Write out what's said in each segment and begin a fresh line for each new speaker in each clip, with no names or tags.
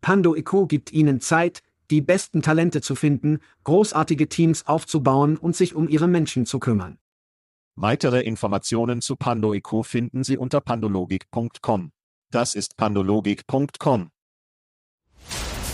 Pando IQ gibt Ihnen Zeit, die besten Talente zu finden, großartige Teams aufzubauen und sich um Ihre Menschen zu kümmern.
Weitere Informationen zu PandoIQ finden Sie unter pandologik.com. Das ist pandologik.com.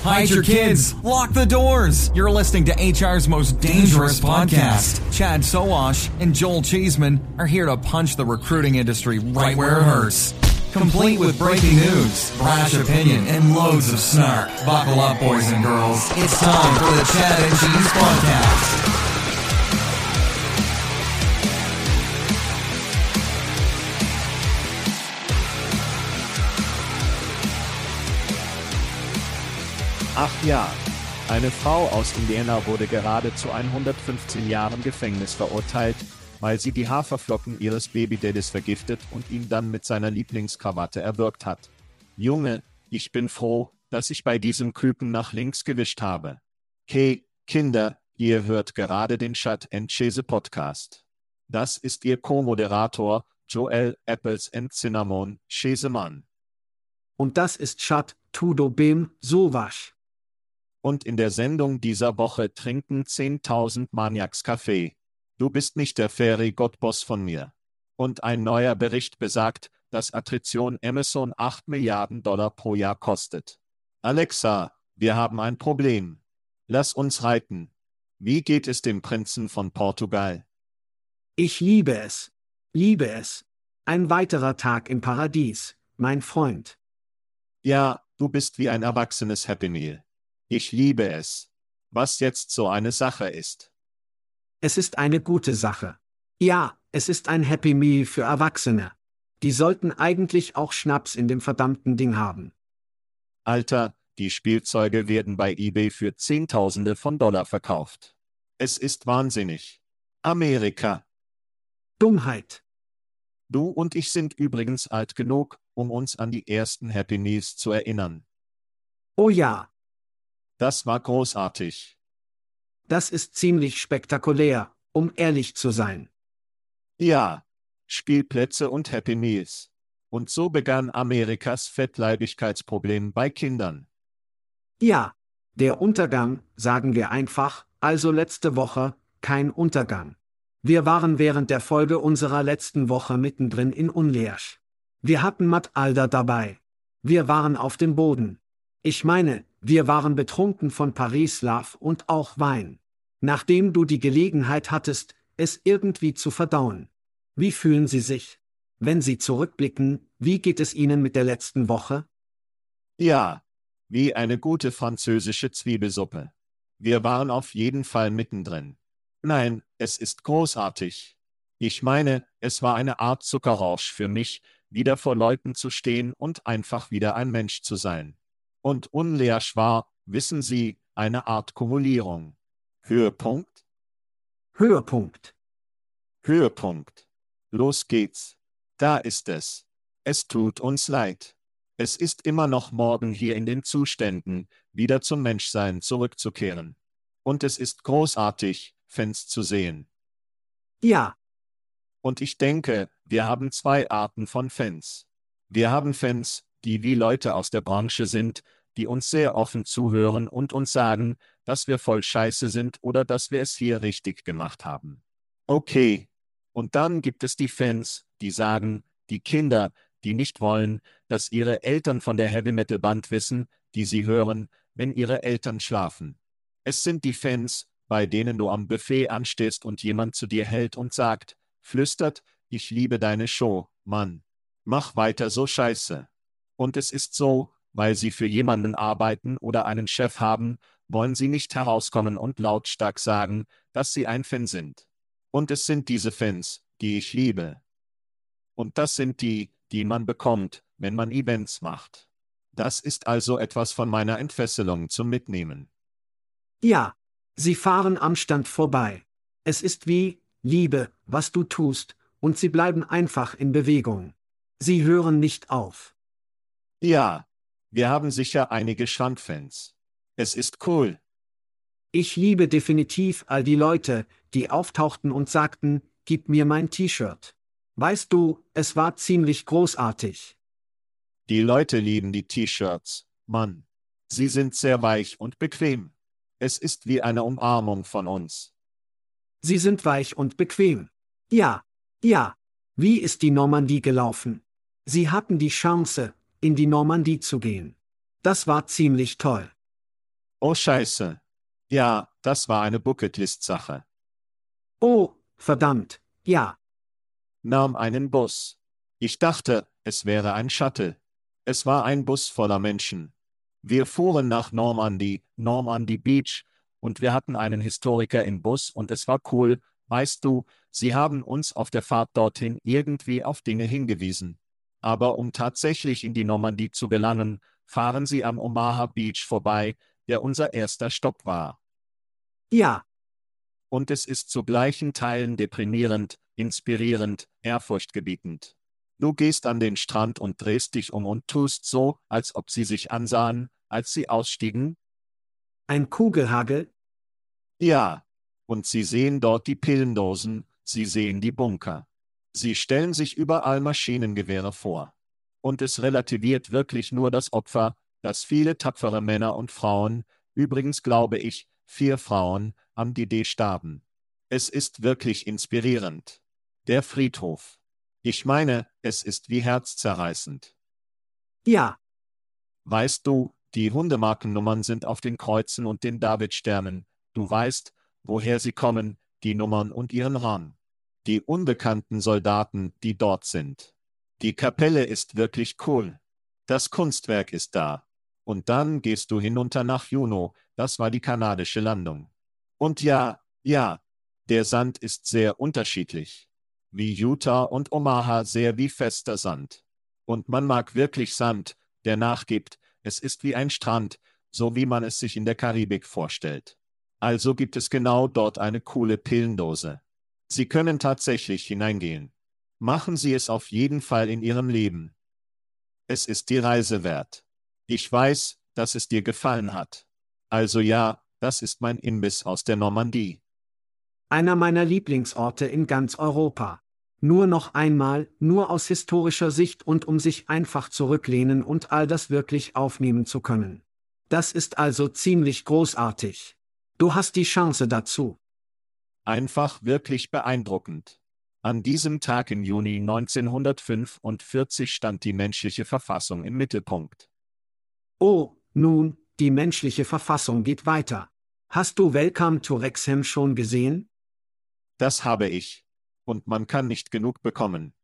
Hide your kids. Lock the doors. You're listening to HR's most dangerous podcast. Chad Soash and Joel Cheeseman are here to punch the recruiting industry right where it hurts. Complete with breaking news, brash opinion, and loads of snark. Buckle up, boys and girls. It's time for the Chad and Cheese Podcast.
Ach ja. Eine Frau aus Indiana wurde gerade zu 115 Jahren Gefängnis verurteilt, weil sie die Haferflocken ihres Babydaddys vergiftet und ihn dann mit seiner Lieblingskrawatte erwürgt hat. Junge, ich bin froh, dass ich bei diesem Küken nach links gewischt habe. Hey, Kinder, ihr hört gerade den Chat and Chase Podcast. Das ist Ihr Co-Moderator, Joel Apples and Cinnamon Chesemann.
Und das ist Chat Tudo Bem Sowasch.
Und in der Sendung dieser Woche trinken 10.000 Maniacs Kaffee. Du bist nicht der Fairy Gottboss von mir. Und ein neuer Bericht besagt, dass Attrition Amazon 8 Milliarden Dollar pro Jahr kostet. Alexa, wir haben ein Problem. Lass uns reiten. Wie geht es dem Prinzen von Portugal?
Ich liebe es. Liebe es. Ein weiterer Tag im Paradies, mein Freund.
Ja, du bist wie ein erwachsenes Happy Meal. Ich liebe es. Was jetzt so eine Sache ist.
Es ist eine gute Sache. Ja, es ist ein Happy Meal für Erwachsene. Die sollten eigentlich auch Schnaps in dem verdammten Ding haben.
Alter, die Spielzeuge werden bei eBay für Zehntausende von Dollar verkauft. Es ist wahnsinnig. Amerika.
Dummheit.
Du und ich sind übrigens alt genug, um uns an die ersten Happy Meals zu erinnern.
Oh ja,
Das war großartig.
Das ist ziemlich spektakulär, um ehrlich zu sein.
Ja. Spielplätze und Happy Meals. Und so begann Amerikas Fettleibigkeitsproblem bei Kindern.
Ja, der Untergang, sagen wir einfach, also letzte Woche, kein Untergang. Wir waren während der Folge unserer letzten Woche mittendrin in Unleash. Wir hatten Matt Alder dabei. Wir waren auf dem Boden. Ich meine, wir waren betrunken von Paris Love und auch Wein. Nachdem du die Gelegenheit hattest, es irgendwie zu verdauen. Wie fühlen Sie sich? Wenn Sie zurückblicken, wie geht es Ihnen mit der letzten Woche?
Ja. Wie eine gute französische Zwiebelsuppe. Wir waren auf jeden Fall mittendrin. Nein, es ist großartig. Ich meine, es war eine Art Zuckerrausch für mich, wieder vor Leuten zu stehen und einfach wieder ein Mensch zu sein. Und Unleasch war, wissen Sie, eine Art Kumulierung. Höhepunkt?
Höhepunkt.
Höhepunkt. Los geht's. Da ist es. Es tut uns leid. Es ist immer noch morgen hier in den Zuständen, wieder zum Menschsein zurückzukehren. Und es ist großartig, Fans zu sehen.
Ja,
Und ich denke, wir haben zwei Arten von Fans. Wir haben Fans, die wie Leute aus der Branche sind, die uns sehr offen zuhören und uns sagen, dass wir voll Scheiße sind oder dass wir es hier richtig gemacht haben. Okay. Und dann gibt es die Fans, die sagen, die Kinder, die nicht wollen, dass ihre Eltern von der Heavy Metal Band wissen, die sie hören, wenn ihre Eltern schlafen. Es sind die Fans, bei denen du am Buffet anstehst und jemand zu dir hält und sagt, flüstert, ich liebe deine Show, Mann. Mach weiter so scheiße. Und es ist so, weil sie für jemanden arbeiten oder einen Chef haben, wollen sie nicht herauskommen und lautstark sagen, dass sie ein Fan sind. Und es sind diese Fans, die ich liebe. Und das sind die, die man bekommt, wenn man Events macht. Das ist also etwas von meiner Entfesselung zum Mitnehmen.
Ja, sie fahren am Stand vorbei. Es ist wie, Liebe, was du tust, und sie bleiben einfach in Bewegung. Sie hören nicht auf.
Ja, wir haben sicher einige Strandfans. Es ist cool.
Ich liebe definitiv all die Leute, die auftauchten und sagten, gib mir mein T-Shirt. Weißt du, es war ziemlich großartig.
Die Leute lieben die T-Shirts, Mann. Sie sind sehr weich und bequem. Es ist wie eine Umarmung von uns.
Sie sind weich und bequem. Ja, ja. Wie ist die Normandie gelaufen? Sie hatten die Chance, in die Normandie zu gehen. Das war ziemlich toll.
Oh Scheiße. Ja, das war eine Bucketlist-Sache.
Oh, verdammt, ja.
Nahm einen Bus. Ich dachte, es wäre ein Shuttle. Es war ein Bus voller Menschen. Wir fuhren nach Normandy, Normandy Beach, und wir hatten einen Historiker im Bus und es war cool, weißt du, sie haben uns auf der Fahrt dorthin irgendwie auf Dinge hingewiesen. Aber um tatsächlich in die Normandie zu gelangen, fahren sie am Omaha Beach vorbei, der unser erster Stopp war.
Ja.
Und es ist zu gleichen Teilen deprimierend, inspirierend, ehrfurchtgebietend. Du gehst an den Strand und drehst dich um und tust so, als ob sie sich ansahen, als sie ausstiegen?
Ein Kugelhagel?
Ja. Und sie sehen dort die Pillendosen, sie sehen die Bunker. Sie stellen sich überall Maschinengewehre vor. Und es relativiert wirklich nur das Opfer, dass viele tapfere Männer und Frauen, übrigens glaube ich, vier Frauen, am DD starben. Es ist wirklich inspirierend. Der Friedhof. Ich meine, es ist wie herzzerreißend.
Ja.
Weißt du, die Hundemarkennummern sind auf den Kreuzen und den Davidsternen. Du weißt, woher sie kommen, die Nummern und ihren Rang. Die unbekannten Soldaten, die dort sind. Die Kapelle ist wirklich cool. Das Kunstwerk ist da. Und dann gehst du hinunter nach Juno, das war die kanadische Landung. Und ja, ja, der Sand ist sehr unterschiedlich wie Utah und Omaha sehr wie fester Sand. Und man mag wirklich Sand, der nachgibt, es ist wie ein Strand, so wie man es sich in der Karibik vorstellt. Also gibt es genau dort eine coole Pillendose. Sie können tatsächlich hineingehen. Machen Sie es auf jeden Fall in Ihrem Leben. Es ist die Reise wert. Ich weiß, dass es dir gefallen hat. Also ja, das ist mein Imbiss aus der Normandie.
Einer meiner Lieblingsorte in ganz Europa. Nur noch einmal, nur aus historischer Sicht und um sich einfach zurücklehnen und all das wirklich aufnehmen zu können. Das ist also ziemlich großartig. Du hast die Chance dazu.
Einfach wirklich beeindruckend. An diesem Tag im Juni 1945 stand die menschliche Verfassung im Mittelpunkt.
Oh, nun, die menschliche Verfassung geht weiter. Hast du Welcome to Rexham schon gesehen?
Das habe ich und man kann nicht genug bekommen.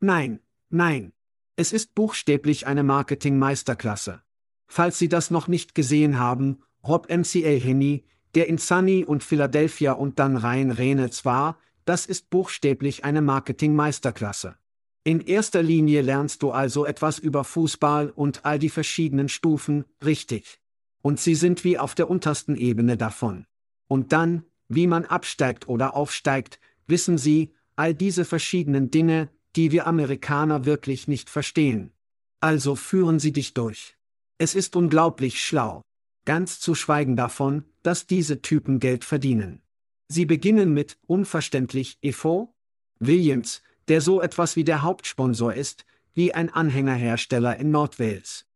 Nein, nein. Es ist buchstäblich eine Marketing-Meisterklasse. Falls Sie das noch nicht gesehen haben, Rob MCA Henny, der in Sunny und Philadelphia und dann Reynolds war, das ist buchstäblich eine Marketing-Meisterklasse. In erster Linie lernst du also etwas über Fußball und all die verschiedenen Stufen, richtig. Und sie sind wie auf der untersten Ebene davon. Und dann, wie man absteigt oder aufsteigt, wissen Sie, all diese verschiedenen Dinge, die wir Amerikaner wirklich nicht verstehen. Also führen Sie dich durch. Es ist unglaublich schlau. Ganz zu schweigen davon, dass diese Typen Geld verdienen. Sie beginnen mit, unverständlich, EFO? Williams, der so etwas wie der Hauptsponsor ist, wie ein Anhängerhersteller in Nordwales.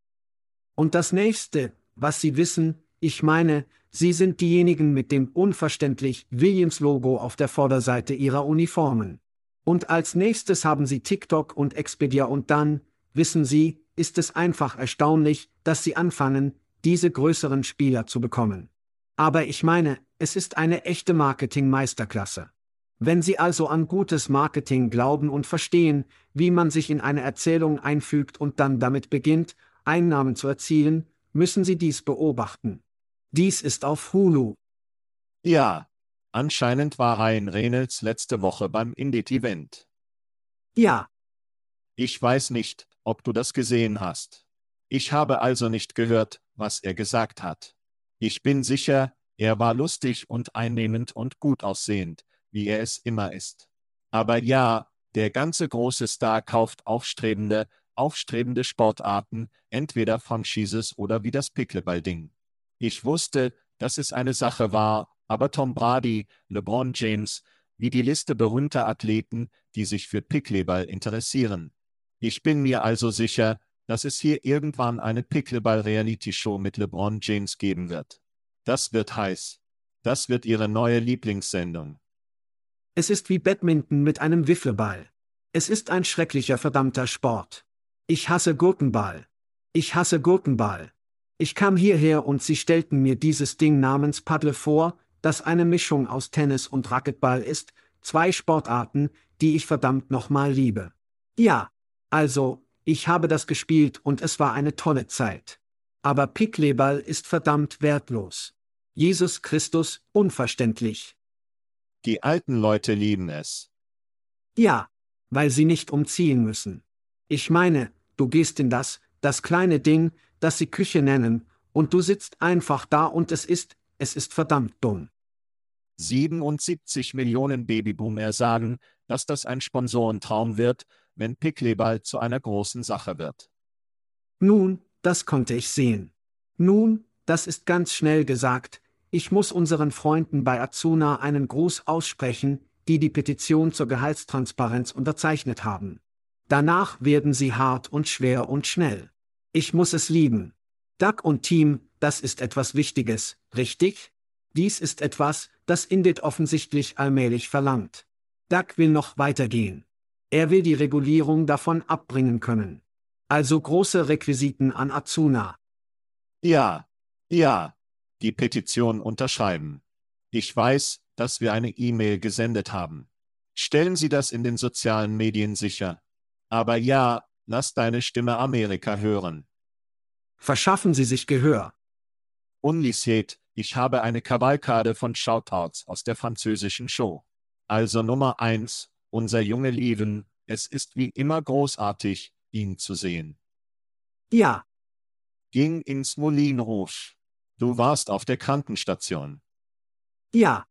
Und das nächste, was Sie wissen, ich meine, Sie sind diejenigen mit dem unverständlich Williams-Logo auf der Vorderseite ihrer Uniformen. Und als nächstes haben Sie TikTok und Expedia und dann, wissen Sie, ist es einfach erstaunlich, dass Sie anfangen, diese größeren Spieler zu bekommen. Aber ich meine, Es ist eine echte Marketing-Meisterklasse. Wenn Sie also an gutes Marketing glauben und verstehen, wie man sich in eine Erzählung einfügt und dann damit beginnt, Einnahmen zu erzielen, müssen Sie dies beobachten. Dies ist auf Hulu.
Ja, anscheinend war Ryan Reynolds letzte Woche beim Indie-Event.
Ja,
Ich weiß nicht, ob du das gesehen hast. Ich habe also nicht gehört, was er gesagt hat. Ich bin sicher, er war lustig und einnehmend und gut aussehend, wie er es immer ist. Aber ja, der ganze große Star kauft aufstrebende, aufstrebende Sportarten, entweder Franchises oder wie das Pickleball-Ding. Ich wusste, dass es eine Sache war, aber Tom Brady, LeBron James, wie die Liste berühmter Athleten, die sich für Pickleball interessieren. Ich bin mir also sicher, dass es hier irgendwann eine Pickleball-Reality-Show mit LeBron James geben wird. Das wird heiß. Das wird ihre neue Lieblingssendung.
es ist wie Badminton mit einem Wiffleball. Es ist ein schrecklicher verdammter Sport. Ich hasse Gurkenball. Ich hasse Gurkenball. Ich kam hierher und sie stellten mir dieses Ding namens Paddle vor, das eine Mischung aus Tennis und Racquetball ist, zwei Sportarten, die ich verdammt nochmal liebe. Ja, also, ich habe das gespielt und es war eine tolle Zeit. Aber Pickleball ist verdammt wertlos. Jesus Christus, unverständlich.
Die alten Leute lieben es.
Ja, weil sie nicht umziehen müssen. Ich meine, du gehst in das, das kleine Ding, das sie Küche nennen, und du sitzt einfach da und es ist, es ist verdammt dumm.
77 Millionen Babyboomer sagen, dass das ein Sponsorentraum wird, wenn Pickleball zu einer großen Sache wird.
Nun, das konnte ich sehen. Nun, das ist ganz schnell gesagt, ich muss unseren Freunden bei Azuna einen Gruß aussprechen, die die Petition zur Gehaltstransparenz unterzeichnet haben. Danach werden sie hart und schwer und schnell. Ich muss es lieben. Duck und Team, das ist etwas Wichtiges, richtig? Dies ist etwas, das Indit offensichtlich allmählich verlangt. Duck will noch weitergehen. Er will die Regulierung davon abbringen können. Also große Requisiten an Azuna.
Ja, ja, die Petition unterschreiben. Ich weiß, dass wir eine E-Mail gesendet haben. Stellen Sie das in den sozialen Medien sicher. Aber ja, lass deine Stimme Amerika hören.
Verschaffen Sie sich Gehör.
Unlisät, ich habe eine Kavalkade von Shoutouts aus der französischen Show. Also Nummer eins, unser Junge Leven, es ist wie immer großartig, ihn zu sehen.
Ja,
Ging ins Moulin Rouge. Du warst auf der Krankenstation.
ja,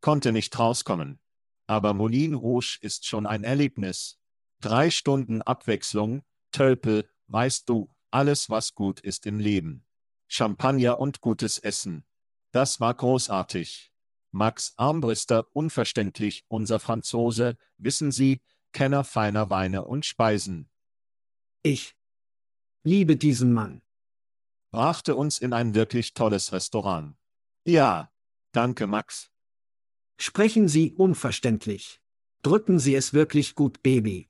Konnte nicht rauskommen. Aber Moulin Rouge ist schon ein Erlebnis. Drei Stunden Abwechslung, Tölpel, weißt du, alles was gut ist im Leben. Champagner und gutes Essen. Das war großartig. Max Armbrister, unverständlich, unser Franzose, wissen Sie, Kenner feiner Weine und Speisen,
ich liebe diesen Mann.
brachte uns in ein wirklich tolles Restaurant. Ja, danke Max.
Sprechen Sie unverständlich. Drücken Sie es wirklich gut, Baby.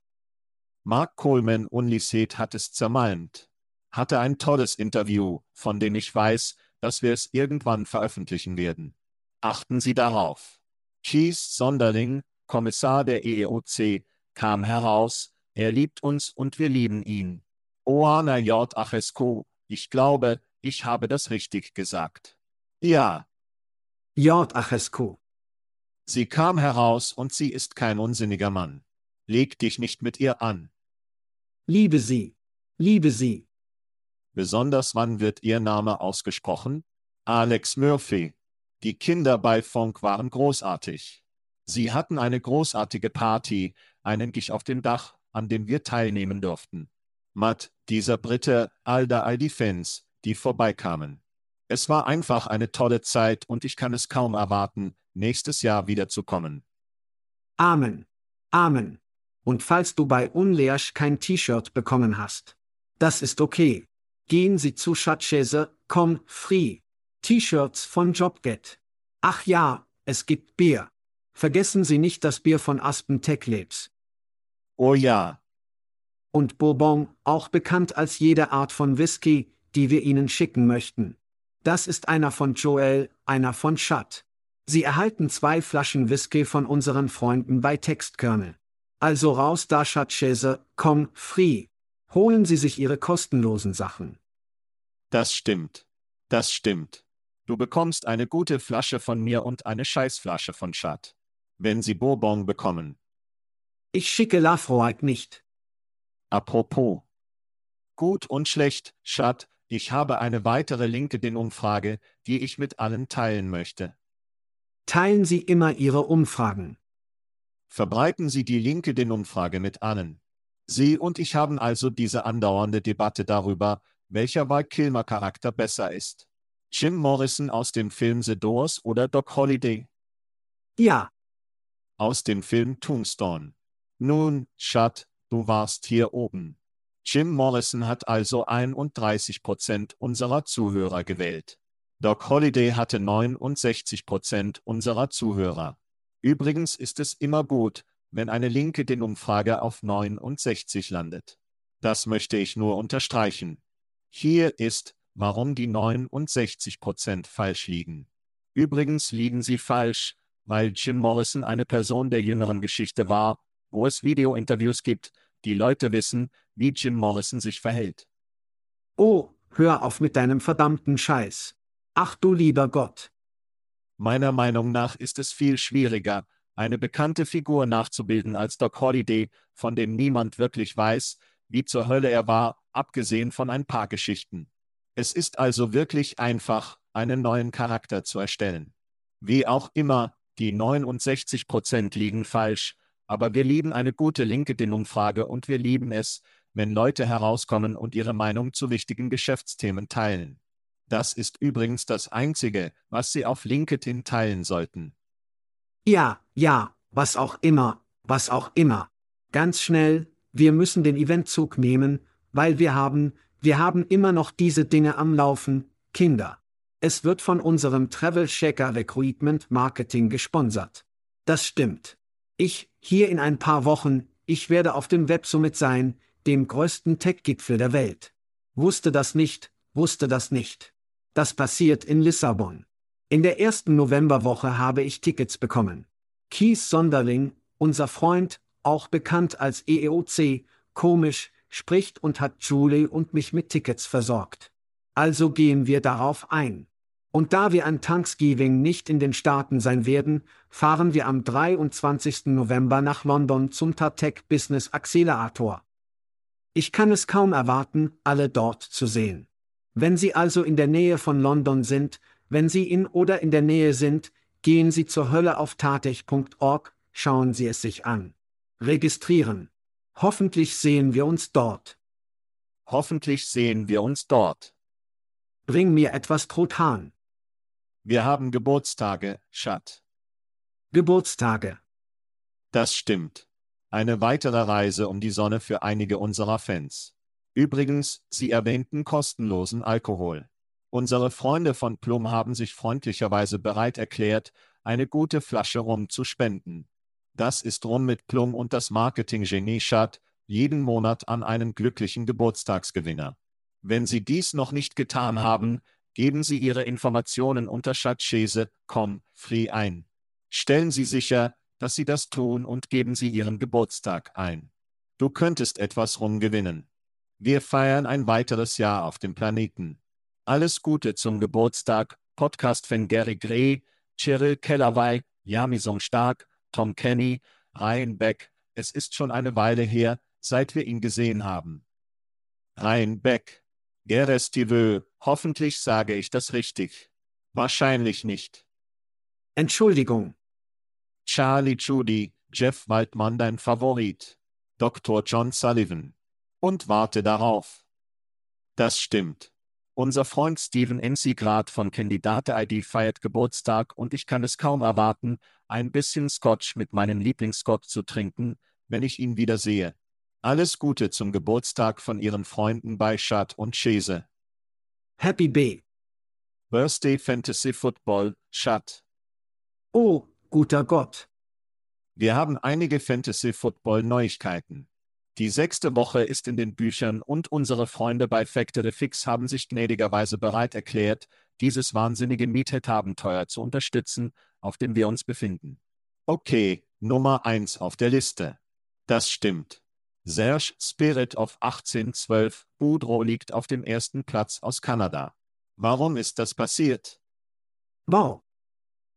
Mark Coleman Unlisät hat es zermalmt. Hatte ein tolles Interview, von dem ich weiß, dass wir es irgendwann veröffentlichen werden. Achten Sie darauf. Cheese Sonderling, Kommissar der EEOC, kam heraus, er liebt uns und wir lieben ihn. Oana J. Achesko, ich glaube, ich habe das richtig gesagt. Ja,
J. Achesko.
sie kam heraus und sie ist kein unsinniger Mann. Leg dich nicht mit ihr an.
Liebe Sie. Liebe Sie.
Besonders wann wird Ihr Name ausgesprochen? Alex Murphy. Die Kinder bei Funk waren großartig. Sie hatten eine großartige Party, einen Gich auf dem Dach, an dem wir teilnehmen durften. Matt, dieser Brite, Alda all die Fans, die vorbeikamen. Es war einfach eine tolle Zeit und ich kann es kaum erwarten, nächstes Jahr wiederzukommen.
Amen. Amen. Und falls du bei Unleash kein T-Shirt bekommen hast. Das ist okay. Gehen Sie zu Schatzschäse, komm, free. T-Shirts von Jobget. Ach ja, es gibt Bier. Vergessen Sie nicht das Bier von Aspen Tech Labs.
Oh ja,
Und Bourbon, auch bekannt als jede Art von Whisky, die wir Ihnen schicken möchten. Das ist einer von Joel, einer von Chad. Sie erhalten zwei Flaschen Whisky von unseren Freunden bei Textkernel. Also raus da Schatzschäse, komm, free. Holen Sie sich Ihre kostenlosen Sachen.
Das stimmt. Das stimmt. Du bekommst eine gute Flasche von mir und eine Scheißflasche von Schad. Wenn Sie Bourbon bekommen.
Ich schicke Lafroig nicht.
Apropos. Gut und schlecht, Schad, ich habe eine weitere LinkedIn-Umfrage, die ich mit allen teilen möchte.
Teilen Sie immer Ihre Umfragen.
Verbreiten Sie die LinkedIn-Umfrage mit allen. Sie und ich haben also diese andauernde Debatte darüber, welcher Val Kilmer Charakter besser ist. Jim Morrison aus dem Film The Doors oder Doc Holliday?
Ja.
Aus dem Film Tombstone. Nun, Chad, du warst hier oben. Jim Morrison hat also 31 Prozent unserer Zuhörer gewählt. Doc Holliday hatte 69 Prozent unserer Zuhörer. Übrigens ist es immer gut, wenn eine LinkedIn-Umfrage auf 69 landet. Das möchte ich nur unterstreichen. Hier ist, warum die 69 Prozent falsch liegen. Übrigens liegen sie falsch, weil Jim Morrison eine Person der jüngeren Geschichte war, wo es Video-Interviews gibt, die Leute wissen, wie Jim Morrison sich verhält.
Oh, hör auf mit deinem verdammten Scheiß. Ach du lieber Gott.
Meiner Meinung nach ist es viel schwieriger, eine bekannte Figur nachzubilden als Doc Holliday, von dem niemand wirklich weiß, wie zur Hölle er war, abgesehen von ein paar Geschichten. Es ist also wirklich einfach, einen neuen Charakter zu erstellen. Wie auch immer, die 69 Prozent liegen falsch, aber wir lieben eine gute LinkedIn-Umfrage und wir lieben es, wenn Leute herauskommen und ihre Meinung zu wichtigen Geschäftsthemen teilen. Das ist übrigens das Einzige, was Sie auf LinkedIn teilen sollten.
Ja, ja, was auch immer, was auch immer. Ganz schnell, wir müssen den Eventzug nehmen, weil wir haben, wir haben immer noch diese Dinge am Laufen, Kinder. Es wird von unserem Travel Shaker Recruitment Marketing gesponsert. Das stimmt. Ich, hier in ein paar Wochen, ich werde auf dem Web Summit sein, dem größten Tech-Gipfel der Welt. Wusste das nicht, wusste das nicht. Das passiert in Lissabon. In der ersten Novemberwoche habe ich Tickets bekommen. Keith Sonderling, unser Freund, auch bekannt als EEOC, komisch, spricht und hat Julie und mich mit Tickets versorgt. Also gehen wir darauf ein. Und da wir an Thanksgiving nicht in den Staaten sein werden, fahren wir am 23. November nach London zum Tartec Business Accelerator. Ich kann es kaum erwarten, alle dort zu sehen. Wenn Sie also in der Nähe von London sind, wenn Sie in oder in der Nähe sind, gehen Sie zur Hölle auf tatech.org, schauen Sie es sich an. Registrieren. Hoffentlich sehen wir uns dort.
Hoffentlich sehen wir uns dort.
Bring mir etwas Truthahn.
Wir haben Geburtstage, Schat.
Geburtstage.
Das stimmt. Eine weitere Reise um die Sonne für einige unserer Fans. Übrigens, Sie erwähnten kostenlosen Alkohol. Unsere Freunde von Plum haben sich freundlicherweise bereit erklärt, eine gute Flasche Rum zu spenden. Das ist Rum mit Plum und das Marketing-Genie Schat, jeden Monat an einen glücklichen Geburtstagsgewinner. Wenn Sie dies noch nicht getan haben, Geben Sie Ihre Informationen unter schatzschese.com free ein. Stellen Sie sicher, dass Sie das tun und geben Sie Ihren Geburtstag ein. Du könntest etwas rumgewinnen. Wir feiern ein weiteres Jahr auf dem Planeten. Alles Gute zum Geburtstag, Podcast-Fan Gary Gray, Cheryl Kellerwey, Jamison Stark, Tom Kenny, Ryan Beck. Es ist schon eine Weile her, seit wir ihn gesehen haben. Ryan Beck. Gerestivö, hoffentlich sage ich das richtig. Wahrscheinlich nicht.
Entschuldigung.
Charlie Judy, Jeff Waldmann dein Favorit. Dr. John Sullivan. Und warte darauf. Das stimmt. Unser Freund Steven NC Grad von Candidate ID feiert Geburtstag und ich kann es kaum erwarten, ein bisschen Scotch mit meinem Lieblingsscotch zu trinken, wenn ich ihn wieder sehe. Alles Gute zum Geburtstag von Ihren Freunden bei Schad und Chese.
Happy B.
Birthday Fantasy Football, Schad.
Oh, guter Gott.
Wir haben einige Fantasy Football Neuigkeiten. Die sechste Woche ist in den Büchern und unsere Freunde bei Factory Fix haben sich gnädigerweise bereit erklärt, dieses wahnsinnige Meathead-Abenteuer zu unterstützen, auf dem wir uns befinden. Okay, Nummer 1 auf der Liste. Das stimmt. Serge Spirit of 1812 Boudreau liegt auf dem ersten Platz aus Kanada. Warum ist das passiert?
Wow.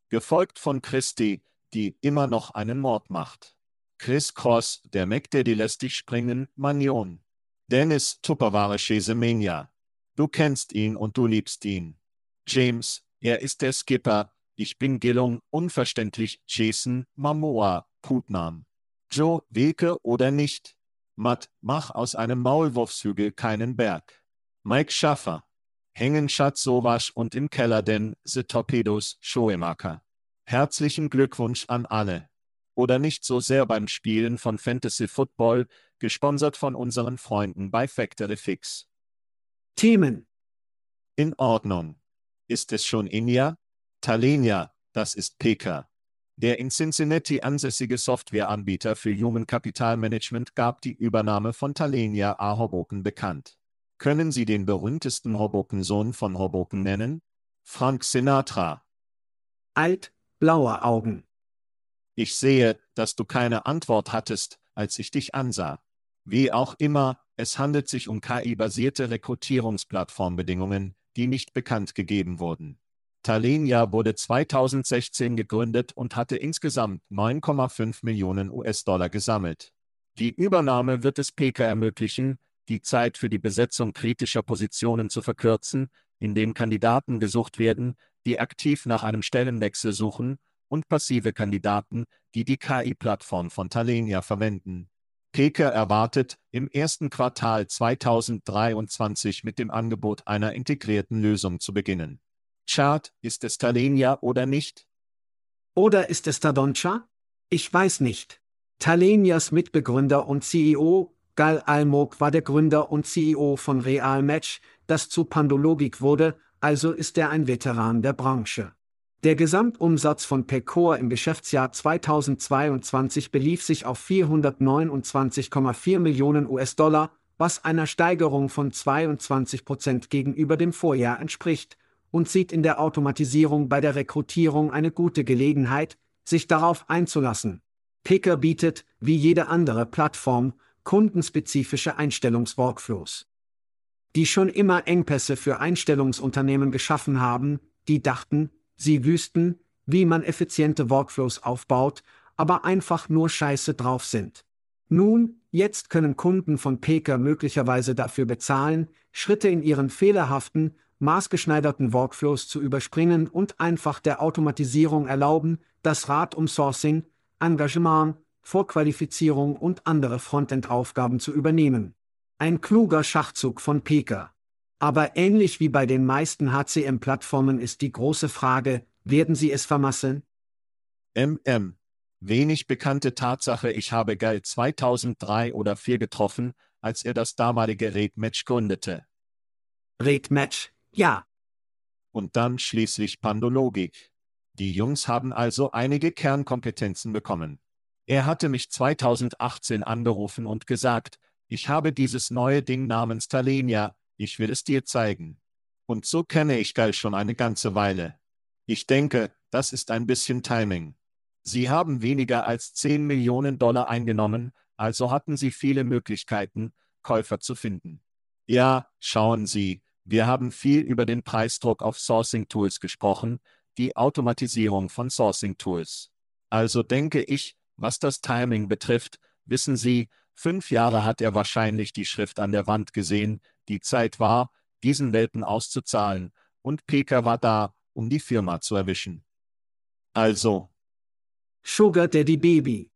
Gefolgt von Christi, die immer noch einen Mord macht. Chris Cross, der Daddy lässt dich springen, Manion. Dennis Tupperware Chesemania. Du kennst ihn und du liebst ihn. James, er ist der Skipper, ich bin Gillung, unverständlich, Jason, Mamoa, Putnam. Joe, Weke oder nicht? Matt, mach aus einem Maulwurfshügel keinen Berg. Mike Schaffer. Hängen Schatz Sowasch und im Keller denn, The Torpedos, Schoemaker. Herzlichen Glückwunsch an alle. Oder nicht so sehr beim Spielen von Fantasy Football, gesponsert von unseren Freunden bei Factory Fix.
Themen.
In Ordnung. Ist es schon Inja? Talenia, das ist PK. Der in Cincinnati ansässige Softwareanbieter für Human Capital Management gab die Übernahme von Talenia A. Hoboken bekannt. Können Sie den berühmtesten Hoboken-Sohn von Hoboken nennen? Frank Sinatra.
Alt, blaue Augen.
Ich sehe, dass du keine Antwort hattest, als ich dich ansah. Wie auch immer, es handelt sich um KI-basierte Rekrutierungsplattformbedingungen, die nicht bekannt gegeben wurden. Talenia wurde 2016 gegründet und hatte insgesamt 9,5 Millionen US-Dollar gesammelt. Die Übernahme wird es PK ermöglichen, die Zeit für die Besetzung kritischer Positionen zu verkürzen, indem Kandidaten gesucht werden, die aktiv nach einem Stellenwechsel suchen, und passive Kandidaten, die die KI-Plattform von Talenia verwenden. PK erwartet, im ersten Quartal 2023 mit dem Angebot einer integrierten Lösung zu beginnen. Chart, ist es Talenia oder nicht?
Oder ist es Tadoncha? Ich weiß nicht. Talenias Mitbegründer und CEO, Gal Almog war der Gründer und CEO von Real Match, das zu Pandologik wurde, also ist er ein Veteran der Branche. Der Gesamtumsatz von Pecor im Geschäftsjahr 2022 belief sich auf 429,4 Millionen US-Dollar, was einer Steigerung von 22 Prozent gegenüber dem Vorjahr entspricht, und sieht in der Automatisierung bei der Rekrutierung eine gute Gelegenheit, sich darauf einzulassen. Picker bietet, wie jede andere Plattform, kundenspezifische Einstellungsworkflows. Die schon immer Engpässe für Einstellungsunternehmen geschaffen haben, die dachten, sie wüssten, wie man effiziente Workflows aufbaut, aber einfach nur scheiße drauf sind. Nun, jetzt können Kunden von Peker möglicherweise dafür bezahlen, Schritte in ihren fehlerhaften, maßgeschneiderten Workflows zu überspringen und einfach der Automatisierung erlauben, das Rad um Sourcing, Engagement, Vorqualifizierung und andere Frontend-Aufgaben zu übernehmen. Ein kluger Schachzug von Peker. Aber ähnlich wie bei den meisten HCM-Plattformen ist die große Frage, werden sie es vermasseln?
MM. Wenig bekannte Tatsache, ich habe Geil 2003 oder 4 getroffen, als er das damalige Red Match gründete.
Red Match, ja.
Und dann schließlich Pandologik. Die Jungs haben also einige Kernkompetenzen bekommen. Er hatte mich 2018 angerufen und gesagt, ich habe dieses neue Ding namens Talenia, ich will es dir zeigen. Und so kenne ich Geil schon eine ganze Weile. Ich denke, das ist ein bisschen Timing. Sie haben weniger als 10 Millionen Dollar eingenommen, also hatten sie viele Möglichkeiten, Käufer zu finden. Ja, schauen Sie, wir haben viel über den Preisdruck auf Sourcing Tools gesprochen, die Automatisierung von Sourcing Tools. Also denke ich, was das Timing betrifft, wissen Sie, fünf Jahre hat er wahrscheinlich die Schrift an der Wand gesehen, die Zeit war, diesen Welpen auszuzahlen, und Peka war da, um die Firma zu erwischen. Also.
Sugar Daddy Baby.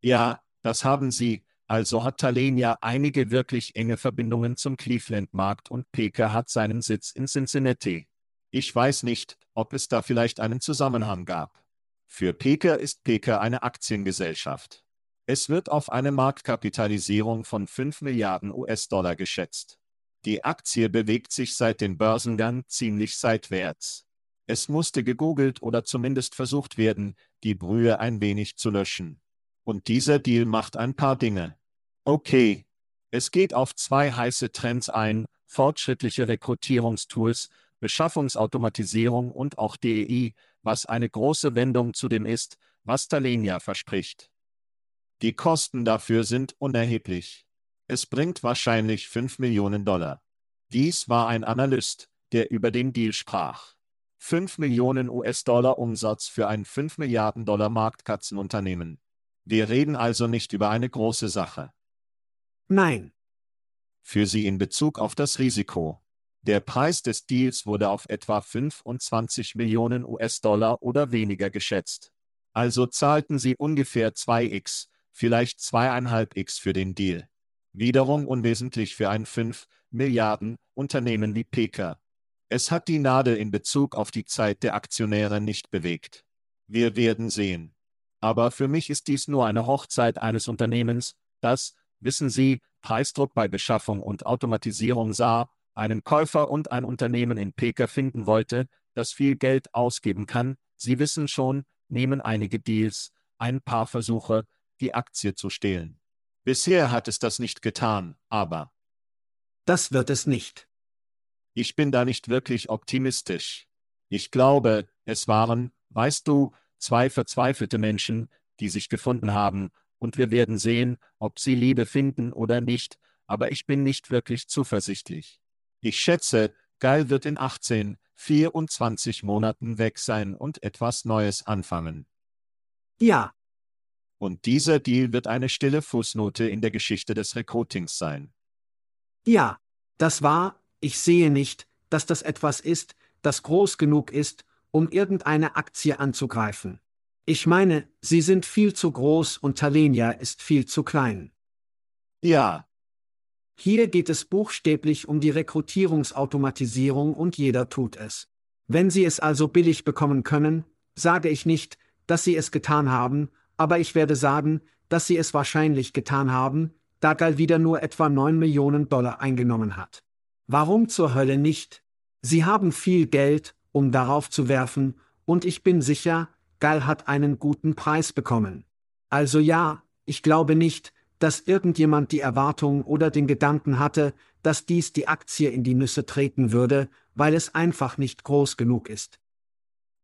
Ja, das haben Sie, also hat Talenia einige wirklich enge Verbindungen zum Cleveland-Markt und Peker hat seinen Sitz in Cincinnati. Ich weiß nicht, ob es da vielleicht einen Zusammenhang gab. Für Peker ist Peker eine Aktiengesellschaft. Es wird auf eine Marktkapitalisierung von 5 Milliarden US-Dollar geschätzt. Die Aktie bewegt sich seit den Börsengang ziemlich seitwärts. Es musste gegoogelt oder zumindest versucht werden, die Brühe ein wenig zu löschen. Und dieser Deal macht ein paar Dinge. Okay. Es geht auf zwei heiße Trends ein, fortschrittliche Rekrutierungstools, Beschaffungsautomatisierung und auch DEI, was eine große Wendung zu dem ist, was Talenia verspricht. Die Kosten dafür sind unerheblich. Es bringt wahrscheinlich 5 Millionen Dollar. Dies war ein Analyst, der über den Deal sprach. 5 Millionen US-Dollar Umsatz für ein 5 Milliarden Dollar Marktkatzenunternehmen. Wir reden also nicht über eine große Sache.
Nein.
Für Sie in Bezug auf das Risiko. Der Preis des Deals wurde auf etwa 25 Millionen US-Dollar oder weniger geschätzt. Also zahlten Sie ungefähr 2x, vielleicht 2,5x für den Deal. Wiederum unwesentlich für ein 5 Milliarden Unternehmen wie Peka. Es hat die Nadel in Bezug auf die Zeit der Aktionäre nicht bewegt. Wir werden sehen. Aber für mich ist dies nur eine Hochzeit eines Unternehmens, das, wissen Sie, Preisdruck bei Beschaffung und Automatisierung sah, einen Käufer und ein Unternehmen in Peka finden wollte, das viel Geld ausgeben kann, Sie wissen schon, nehmen einige Deals, ein paar Versuche, die Aktie zu stehlen. Bisher hat es das nicht getan, aber.
Das wird es nicht.
Ich bin da nicht wirklich optimistisch. Ich glaube, es waren, weißt du, zwei verzweifelte Menschen, die sich gefunden haben, und wir werden sehen, ob sie Liebe finden oder nicht, aber ich bin nicht wirklich zuversichtlich. Ich schätze, Geil wird in 18, 24 Monaten weg sein und etwas Neues anfangen.
Ja.
Und dieser Deal wird eine stille Fußnote in der Geschichte des Recruitings sein.
Ja, das war, ich sehe nicht, dass das etwas ist, das groß genug ist, um irgendeine Aktie anzugreifen. Ich meine, sie sind viel zu groß und Talenia ist viel zu klein.
Ja.
Hier geht es buchstäblich um die Rekrutierungsautomatisierung und jeder tut es. Wenn Sie es also billig bekommen können, sage ich nicht, dass Sie es getan haben, aber ich werde sagen, dass Sie es wahrscheinlich getan haben, da Gal wieder nur etwa 9 Millionen Dollar eingenommen hat. Warum zur Hölle nicht? Sie haben viel Geld, um darauf zu werfen, und ich bin sicher, Gal hat einen guten Preis bekommen. Also ja, ich glaube nicht, dass irgendjemand die Erwartung oder den Gedanken hatte, dass dies die Aktie in die Nüsse treten würde, weil es einfach nicht groß genug ist.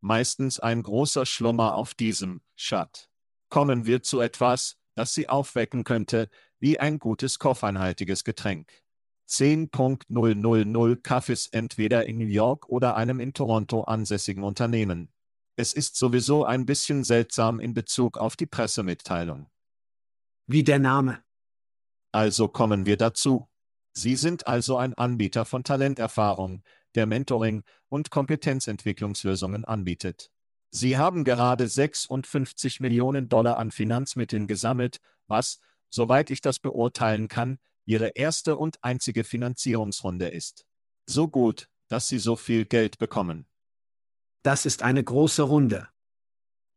Meistens ein großer Schlummer auf diesem Schatt. Kommen wir zu etwas, das Sie aufwecken könnte, wie ein gutes koffeinhaltiges Getränk. 10.000 Kaffees entweder in New York oder einem in Toronto ansässigen Unternehmen. Es ist sowieso ein bisschen seltsam in Bezug auf die Pressemitteilung.
Wie der Name.
Also kommen wir dazu. Sie sind also ein Anbieter von Talenterfahrung, der Mentoring und Kompetenzentwicklungslösungen anbietet. Sie haben gerade 56 Millionen Dollar an Finanzmitteln gesammelt, was, soweit ich das beurteilen kann, ihre erste und einzige Finanzierungsrunde ist. So gut, dass sie so viel Geld bekommen.
Das ist eine große Runde.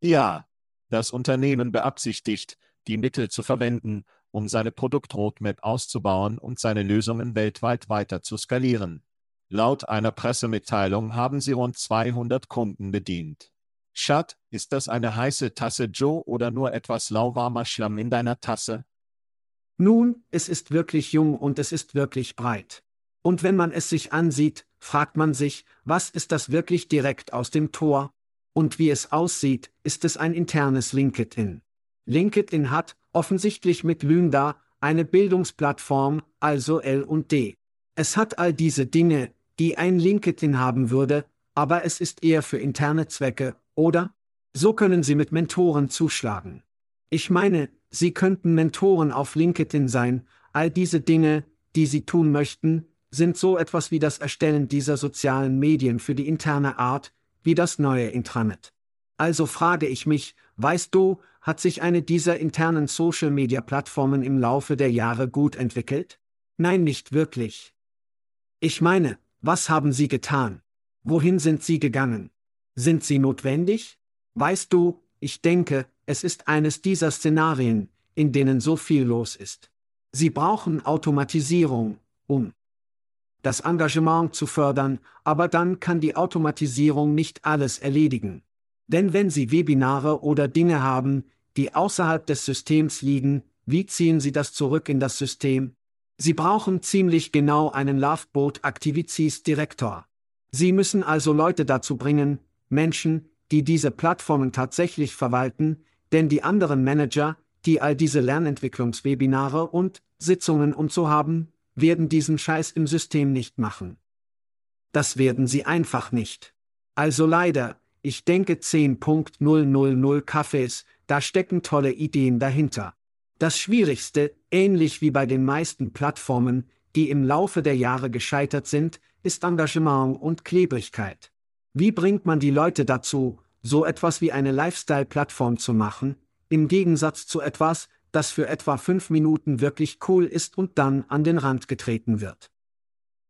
Ja, das Unternehmen beabsichtigt, die Mittel zu verwenden, um seine Produktroadmap auszubauen und seine Lösungen weltweit weiter zu skalieren. Laut einer Pressemitteilung haben sie rund 200 Kunden bedient. Schat, ist das eine heiße Tasse Joe oder nur etwas lauwarmer Schlamm in deiner Tasse?
Nun, es ist wirklich jung und es ist wirklich breit. Und wenn man es sich ansieht, fragt man sich, was ist das wirklich direkt aus dem Tor? Und wie es aussieht, ist es ein internes LinkedIn. LinkedIn hat, offensichtlich mit Lynda, eine Bildungsplattform, also L und D. Es hat all diese Dinge, die ein LinkedIn haben würde, aber es ist eher für interne Zwecke, oder? So können Sie mit Mentoren zuschlagen. Ich meine, Sie könnten Mentoren auf LinkedIn sein, all diese Dinge, die Sie tun möchten, sind so etwas wie das Erstellen dieser sozialen Medien für die interne Art, wie das neue Intranet. Also frage ich mich, weißt du, hat sich eine dieser internen Social-Media-Plattformen im Laufe der Jahre gut entwickelt? Nein, nicht wirklich. Ich meine, was haben sie getan? Wohin sind sie gegangen? Sind sie notwendig? Weißt du, ich denke, es ist eines dieser Szenarien, in denen so viel los ist. Sie brauchen Automatisierung, um das Engagement zu fördern, aber dann kann die Automatisierung nicht alles erledigen. Denn wenn Sie Webinare oder Dinge haben, die außerhalb des Systems liegen, wie ziehen Sie das zurück in das System? Sie brauchen ziemlich genau einen Loveboat Aktivities Direktor. Sie müssen also Leute dazu bringen, Menschen, die diese Plattformen tatsächlich verwalten, denn die anderen Manager, die all diese Lernentwicklungswebinare und Sitzungen und so haben, werden diesen Scheiß im System nicht machen. Das werden sie einfach nicht. Also leider, ich denke 10.000 Kaffees, da stecken tolle Ideen dahinter. Das Schwierigste, ähnlich wie bei den meisten Plattformen, die im Laufe der Jahre gescheitert sind, ist Engagement und Klebrigkeit. Wie bringt man die Leute dazu, so etwas wie eine Lifestyle-Plattform zu machen, im Gegensatz zu etwas, das für etwa fünf Minuten wirklich cool ist und dann an den Rand getreten wird?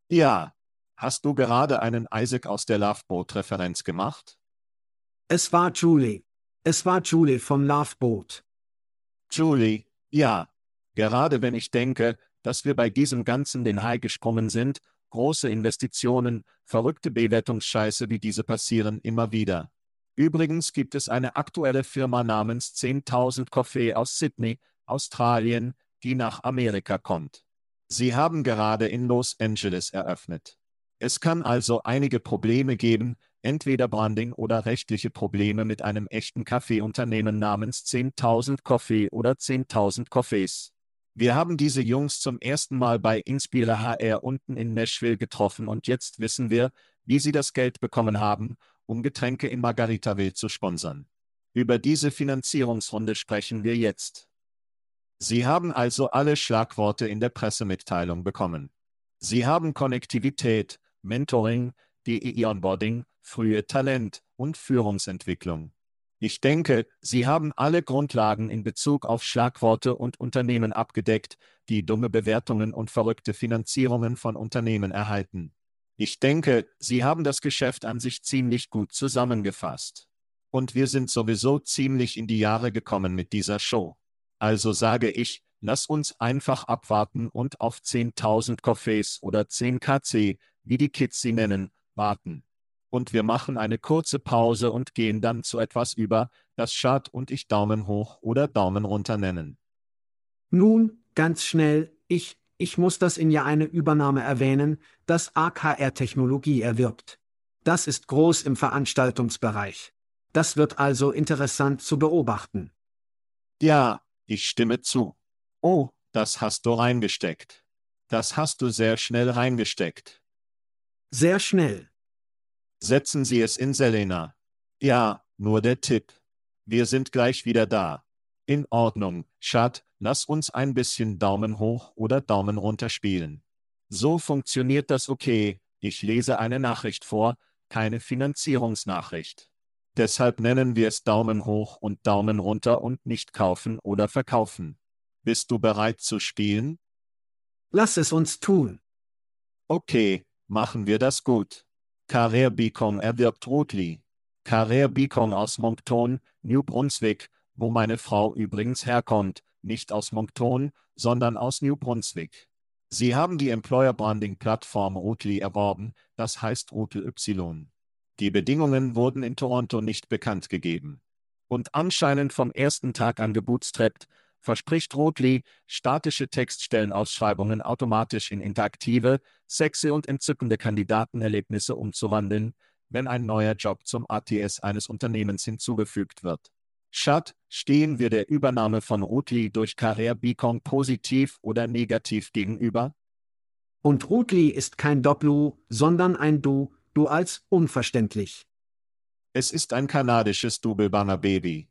Ja, Hast du gerade einen Isaac aus der Loveboat-Referenz gemacht?
Es war Julie. Es war Julie vom Loveboat.
Julie, ja. Gerade wenn ich denke, dass wir bei diesem Ganzen den Hai gesprungen sind, große Investitionen, verrückte Bewertungsscheiße wie diese passieren immer wieder. Übrigens gibt es eine aktuelle Firma namens 10.000 Coffee aus Sydney, Australien, die nach Amerika kommt. Sie haben gerade in Los Angeles eröffnet. Es kann also einige Probleme geben, entweder Branding oder rechtliche Probleme mit einem echten Kaffeeunternehmen namens 10.000 Coffee oder 10.000 Coffees. Wir haben diese Jungs zum ersten Mal bei Inspira HR unten in Nashville getroffen und jetzt wissen wir, wie sie das Geld bekommen haben, um Getränke in Margaritaville zu sponsern. Über diese Finanzierungsrunde sprechen wir jetzt. Sie haben also alle Schlagworte in der Pressemitteilung bekommen. Sie haben Konnektivität, Mentoring, DEI-Onboarding, frühe Talent und Führungsentwicklung. Ich denke, Sie haben alle Grundlagen in Bezug auf Schlagworte und Unternehmen abgedeckt, die dumme Bewertungen und verrückte Finanzierungen von Unternehmen erhalten. Ich denke, Sie haben das Geschäft an sich ziemlich gut zusammengefasst. Und wir sind sowieso ziemlich in die Jahre gekommen mit dieser Show. Also sage ich, lass uns einfach abwarten und auf 10.000 Coffees oder 10 KC, wie die Kids sie nennen, warten. Und wir machen eine kurze Pause und gehen dann zu etwas über, das Schad und ich Daumen hoch oder Daumen runter nennen.
Nun, ganz schnell, ich, ich muss das in ja eine Übernahme erwähnen, das AKR-Technologie erwirbt. Das ist groß im Veranstaltungsbereich. Das wird also interessant zu beobachten.
Ja, ich stimme zu. Oh, das hast du reingesteckt. Das hast du sehr schnell reingesteckt.
Sehr schnell.
Setzen Sie es in Selena. Ja, nur der Tipp. Wir sind gleich wieder da. In Ordnung, Schat, lass uns ein bisschen Daumen hoch oder Daumen runter spielen. So funktioniert das okay. Ich lese eine Nachricht vor, keine Finanzierungsnachricht. Deshalb nennen wir es Daumen hoch und Daumen runter und nicht kaufen oder verkaufen. Bist du bereit zu spielen?
Lass es uns tun.
Okay, Machen wir das gut. Carrère Beacon erwirbt Rotli. Carrère Beacon aus Moncton, New Brunswick, wo meine Frau übrigens herkommt, nicht aus Moncton, sondern aus New Brunswick. Sie haben die Employer Branding Plattform Rotli erworben, das heißt Rotel Y. Die Bedingungen wurden in Toronto nicht bekannt gegeben. Und anscheinend vom ersten Tag an gebootstrapped, verspricht Rotli, statische Textstellenausschreibungen automatisch in interaktive, sexy und entzückende Kandidatenerlebnisse umzuwandeln, wenn ein neuer Job zum ATS eines Unternehmens hinzugefügt wird. Schad, stehen wir der Übernahme von Rotli durch Carrère Beacon positiv oder negativ gegenüber?
Und Rotli ist kein Dopplu, sondern ein Du, du als unverständlich.
Es ist ein kanadisches Double Baby.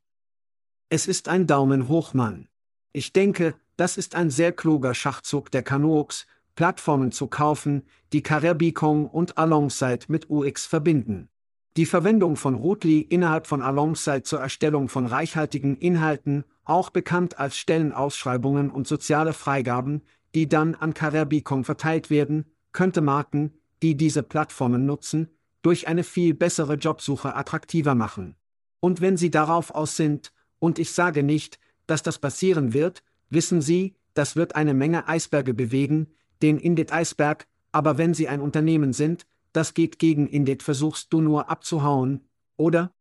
Es ist ein Daumen hoch, Mann. Ich denke, das ist ein sehr kluger Schachzug der Canucks, Plattformen zu kaufen, die Caribbean und Alongside mit UX verbinden. Die Verwendung von Rotli innerhalb von Alongside zur Erstellung von reichhaltigen Inhalten, auch bekannt als Stellenausschreibungen und soziale Freigaben, die dann an Caribbean verteilt werden, könnte Marken, die diese Plattformen nutzen, durch eine viel bessere Jobsuche attraktiver machen. Und wenn sie darauf aus sind, und ich sage nicht, dass das passieren wird, wissen Sie, das wird eine Menge Eisberge bewegen, den Indit-Eisberg, aber wenn Sie ein Unternehmen sind, das geht gegen Indit, versuchst du nur abzuhauen, oder?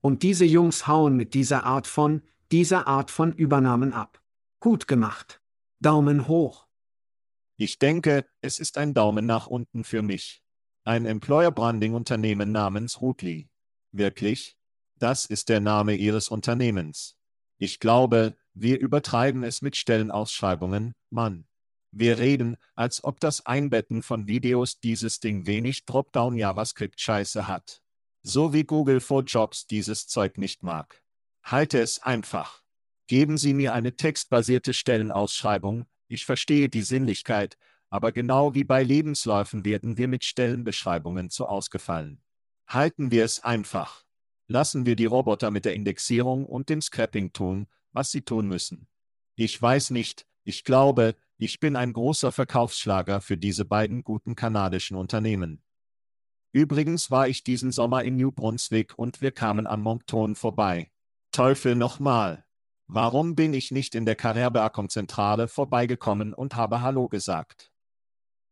Und diese Jungs hauen mit dieser Art von, dieser Art von Übernahmen ab. Gut gemacht. Daumen hoch.
Ich denke, es ist ein Daumen nach unten für mich. Ein Employer Branding Unternehmen namens Rutli. Wirklich? Das ist der Name Ihres Unternehmens. Ich glaube, wir übertreiben es mit Stellenausschreibungen, Mann. Wir reden, als ob das Einbetten von Videos dieses Ding wenig Dropdown JavaScript Scheiße hat. So wie Google for Jobs dieses Zeug nicht mag. Halte es einfach. Geben Sie mir eine textbasierte Stellenausschreibung, ich verstehe die Sinnlichkeit, aber genau wie bei Lebensläufen werden wir mit Stellenbeschreibungen zu ausgefallen. Halten wir es einfach. Lassen wir die Roboter mit der Indexierung und dem Scrapping tun, was sie tun müssen. Ich weiß nicht, ich glaube, ich bin ein großer Verkaufsschlager für diese beiden guten kanadischen Unternehmen. Übrigens war ich diesen Sommer in New Brunswick und wir kamen an Moncton vorbei. Teufel nochmal. Warum bin ich nicht in der Carrerberg-Zentrale vorbeigekommen und habe Hallo gesagt?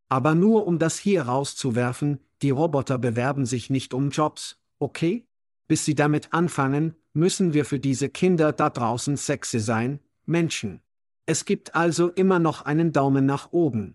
Aber nur um das hier rauszuwerfen, die Roboter bewerben sich nicht um Jobs, okay? Bis sie damit anfangen, müssen wir für diese Kinder da draußen sexy sein, Menschen. Es gibt also immer noch einen Daumen nach oben.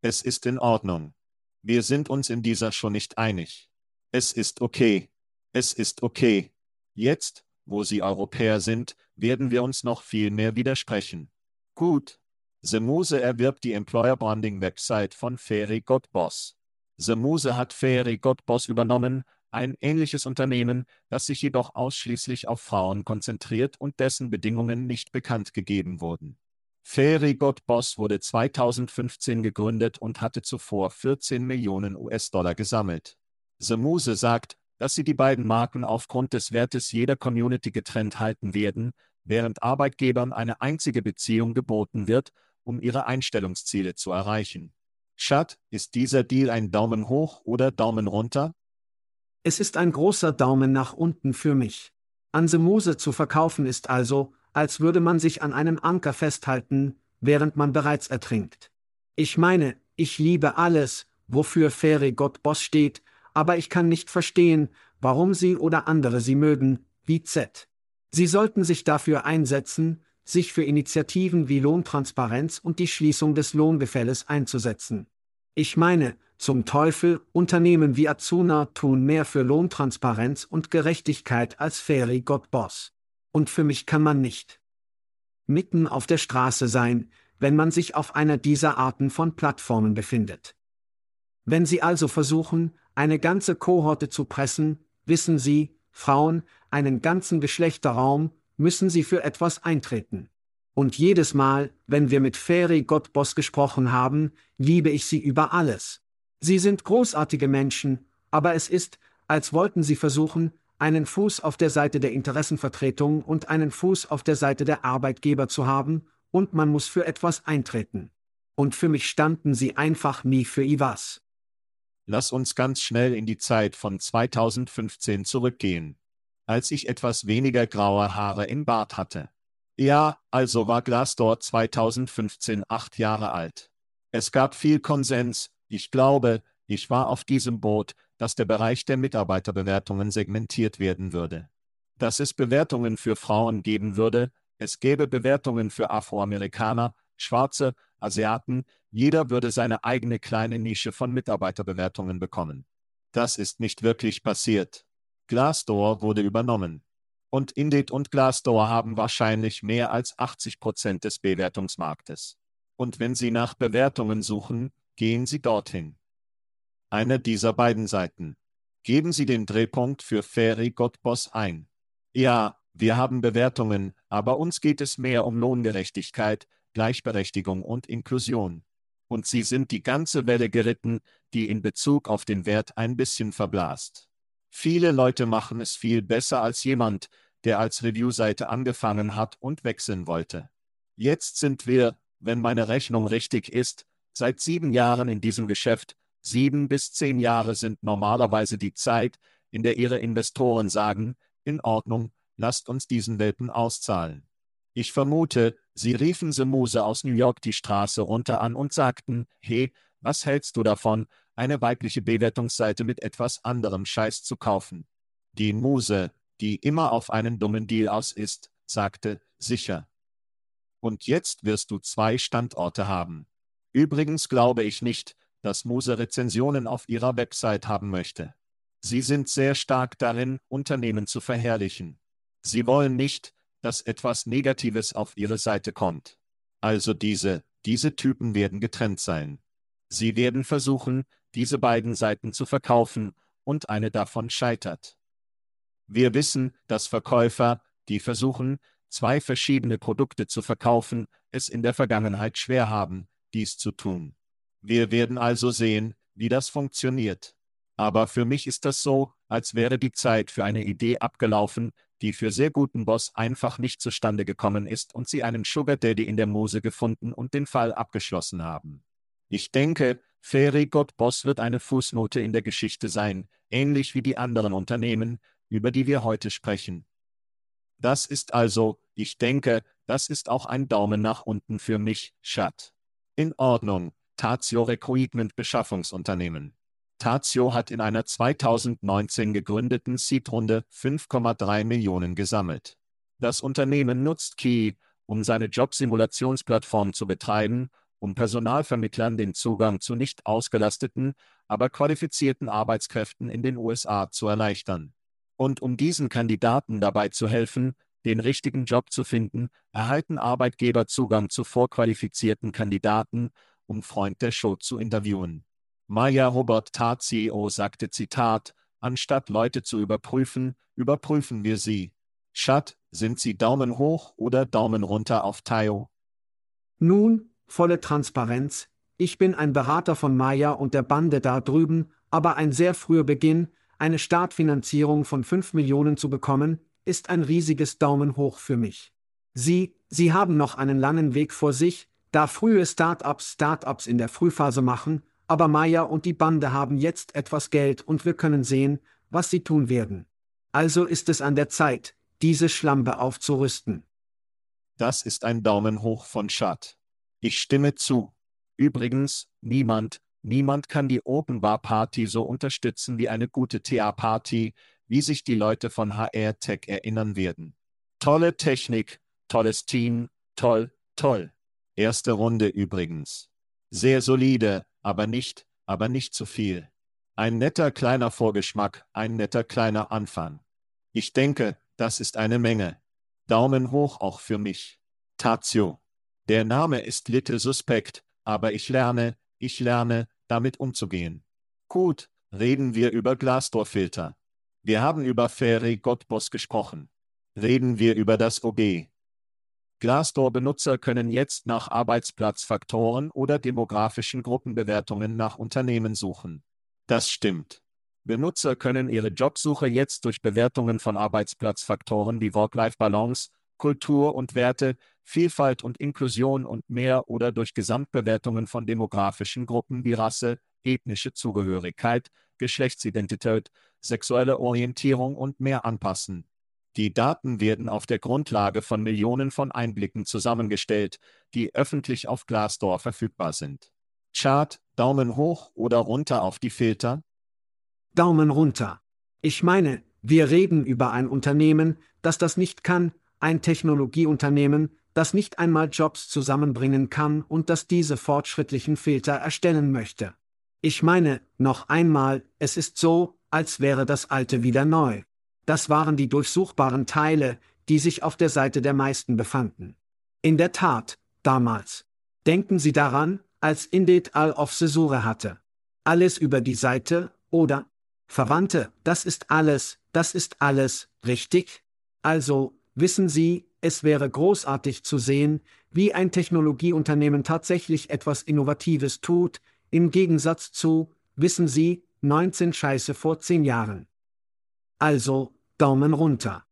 Es ist in Ordnung. Wir sind uns in dieser schon nicht einig. Es ist okay. Es ist okay. Jetzt, wo Sie Europäer sind, werden wir uns noch viel mehr widersprechen. Gut. Semuse erwirbt die Employer Branding Website von Ferry Gottboss. Semuse hat Ferry Gottboss übernommen, ein ähnliches Unternehmen, das sich jedoch ausschließlich auf Frauen konzentriert und dessen Bedingungen nicht bekannt gegeben wurden. Fairy God Boss wurde 2015 gegründet und hatte zuvor 14 Millionen US-Dollar gesammelt. Semuse sagt, dass sie die beiden Marken aufgrund des Wertes jeder Community getrennt halten werden, während Arbeitgebern eine einzige Beziehung geboten wird, um ihre Einstellungsziele zu erreichen. Chad, ist dieser Deal ein Daumen hoch oder Daumen runter?
Es ist ein großer Daumen nach unten für mich. An Semuse zu verkaufen ist also, als würde man sich an einem Anker festhalten, während man bereits ertrinkt. Ich meine, ich liebe alles, wofür Fairy Gott Boss steht, aber ich kann nicht verstehen, warum Sie oder andere Sie mögen, wie Z. Sie sollten sich dafür einsetzen, sich für Initiativen wie Lohntransparenz und die Schließung des Lohngefälles einzusetzen. Ich meine, zum Teufel, Unternehmen wie Azuna tun mehr für Lohntransparenz und Gerechtigkeit als Fairy God Boss. Und für mich kann man nicht mitten auf der Straße sein, wenn man sich auf einer dieser Arten von Plattformen befindet. Wenn Sie also versuchen, eine ganze Kohorte zu pressen, wissen Sie, Frauen, einen ganzen Geschlechterraum, müssen Sie für etwas eintreten. Und jedes Mal, wenn wir mit Fairy Gottboss gesprochen haben, liebe ich sie über alles. Sie sind großartige Menschen, aber es ist, als wollten sie versuchen, einen Fuß auf der Seite der Interessenvertretung und einen Fuß auf der Seite der Arbeitgeber zu haben, und man muss für etwas eintreten. Und für mich standen sie einfach nie für IWAS.
Lass uns ganz schnell in die Zeit von 2015 zurückgehen. Als ich etwas weniger graue Haare im Bart hatte. Ja, also war Glassdoor 2015 acht Jahre alt. Es gab viel Konsens, ich glaube, ich war auf diesem Boot, dass der Bereich der Mitarbeiterbewertungen segmentiert werden würde. Dass es Bewertungen für Frauen geben würde, es gäbe Bewertungen für Afroamerikaner, Schwarze, Asiaten, jeder würde seine eigene kleine Nische von Mitarbeiterbewertungen bekommen. Das ist nicht wirklich passiert. Glassdoor wurde übernommen. Und Indeed und Glassdoor haben wahrscheinlich mehr als 80 Prozent des Bewertungsmarktes. Und wenn Sie nach Bewertungen suchen, gehen Sie dorthin. Eine dieser beiden Seiten. Geben Sie den Drehpunkt für Ferry Gottboss ein. Ja, wir haben Bewertungen, aber uns geht es mehr um Lohngerechtigkeit, Gleichberechtigung und Inklusion. Und Sie sind die ganze Welle geritten, die in Bezug auf den Wert ein bisschen verblasst. Viele Leute machen es viel besser als jemand, der als Review-Seite angefangen hat und wechseln wollte. Jetzt sind wir, wenn meine Rechnung richtig ist, seit sieben Jahren in diesem Geschäft. Sieben bis zehn Jahre sind normalerweise die Zeit, in der Ihre Investoren sagen, in Ordnung, lasst uns diesen Welpen auszahlen. Ich vermute, Sie riefen Semuse aus New York die Straße runter an und sagten, hey, was hältst du davon, eine weibliche Bewertungsseite mit etwas anderem Scheiß zu kaufen? Die Muse, die immer auf einen dummen Deal aus ist, sagte, sicher. Und jetzt wirst du zwei Standorte haben. Übrigens glaube ich nicht, dass Muse Rezensionen auf ihrer Website haben möchte. Sie sind sehr stark darin, Unternehmen zu verherrlichen. Sie wollen nicht, dass etwas Negatives auf ihre Seite kommt. Also diese, diese Typen werden getrennt sein. Sie werden versuchen, diese beiden Seiten zu verkaufen, und eine davon scheitert. Wir wissen, dass Verkäufer, die versuchen, zwei verschiedene Produkte zu verkaufen, es in der Vergangenheit schwer haben, dies zu tun. Wir werden also sehen, wie das funktioniert. Aber für mich ist das so, als wäre die Zeit für eine Idee abgelaufen, die für sehr guten Boss einfach nicht zustande gekommen ist und sie einen Sugar Daddy in der Mose gefunden und den Fall abgeschlossen haben. Ich denke, Fairy God Boss wird eine Fußnote in der Geschichte sein, ähnlich wie die anderen Unternehmen, über die wir heute sprechen. Das ist also, ich denke, das ist auch ein Daumen nach unten für mich, Schat. In Ordnung, Tazio Recruitment Beschaffungsunternehmen. Tazio hat in einer 2019 gegründeten Seed-Runde 5,3 Millionen gesammelt. Das Unternehmen nutzt Key, um seine Jobsimulationsplattform zu betreiben, um Personalvermittlern den Zugang zu nicht ausgelasteten, aber qualifizierten Arbeitskräften in den USA zu erleichtern. Und um diesen Kandidaten dabei zu helfen, den richtigen Job zu finden, erhalten Arbeitgeber Zugang zu vorqualifizierten Kandidaten, um Freund der Show zu interviewen. Maya Robert Tat CEO sagte Zitat, anstatt Leute zu überprüfen, überprüfen wir sie. Schat, sind Sie Daumen hoch oder Daumen runter auf Tayo?
Nun, volle Transparenz, ich bin ein Berater von Maya und der Bande da drüben, aber ein sehr früher Beginn, eine Startfinanzierung von 5 Millionen zu bekommen, ist ein riesiges Daumen hoch für mich. Sie, Sie haben noch einen langen Weg vor sich, da frühe Start-ups Start-ups in der Frühphase machen, aber Maya und die Bande haben jetzt etwas Geld und wir können sehen, was sie tun werden. Also ist es an der Zeit, diese Schlampe aufzurüsten.
Das ist ein Daumen hoch von Schad. Ich stimme zu. Übrigens, niemand, niemand kann die Open Bar Party so unterstützen wie eine gute TA Party, wie sich die Leute von HR Tech erinnern werden. Tolle Technik, tolles Team, toll, toll. Erste Runde übrigens. Sehr solide, aber nicht, aber nicht zu viel. Ein netter kleiner Vorgeschmack, ein netter kleiner Anfang. Ich denke, das ist eine Menge. Daumen hoch auch für mich. Tazio. Der Name ist Little Suspekt, aber ich lerne, ich lerne, damit umzugehen. Gut, reden wir über Glasdorfilter. Wir haben über Ferry Gottbos gesprochen. Reden wir über das OG. Glassdoor-Benutzer können jetzt nach Arbeitsplatzfaktoren oder demografischen Gruppenbewertungen nach Unternehmen suchen. Das stimmt. Benutzer können ihre Jobsuche jetzt durch Bewertungen von Arbeitsplatzfaktoren wie Work-Life-Balance, Kultur und Werte, Vielfalt und Inklusion und mehr oder durch Gesamtbewertungen von demografischen Gruppen wie Rasse, ethnische Zugehörigkeit, Geschlechtsidentität, sexuelle Orientierung und mehr anpassen. Die Daten werden auf der Grundlage von Millionen von Einblicken zusammengestellt, die öffentlich auf Glassdoor verfügbar sind. Chart, Daumen hoch oder runter auf die Filter?
Daumen runter. Ich meine, wir reden über ein Unternehmen, das das nicht kann, ein Technologieunternehmen, das nicht einmal Jobs zusammenbringen kann und das diese fortschrittlichen Filter erstellen möchte. Ich meine, noch einmal, es ist so, als wäre das alte wieder neu das waren die durchsuchbaren Teile, die sich auf der Seite der meisten befanden. In der Tat, damals. Denken Sie daran, als Indit all of Cesure hatte. Alles über die Seite, oder? Verwandte, das ist alles, das ist alles, richtig? Also, wissen Sie, es wäre großartig zu sehen, wie ein Technologieunternehmen tatsächlich etwas Innovatives tut, im Gegensatz zu, wissen Sie, 19 Scheiße vor 10 Jahren. Also, Daumen runter.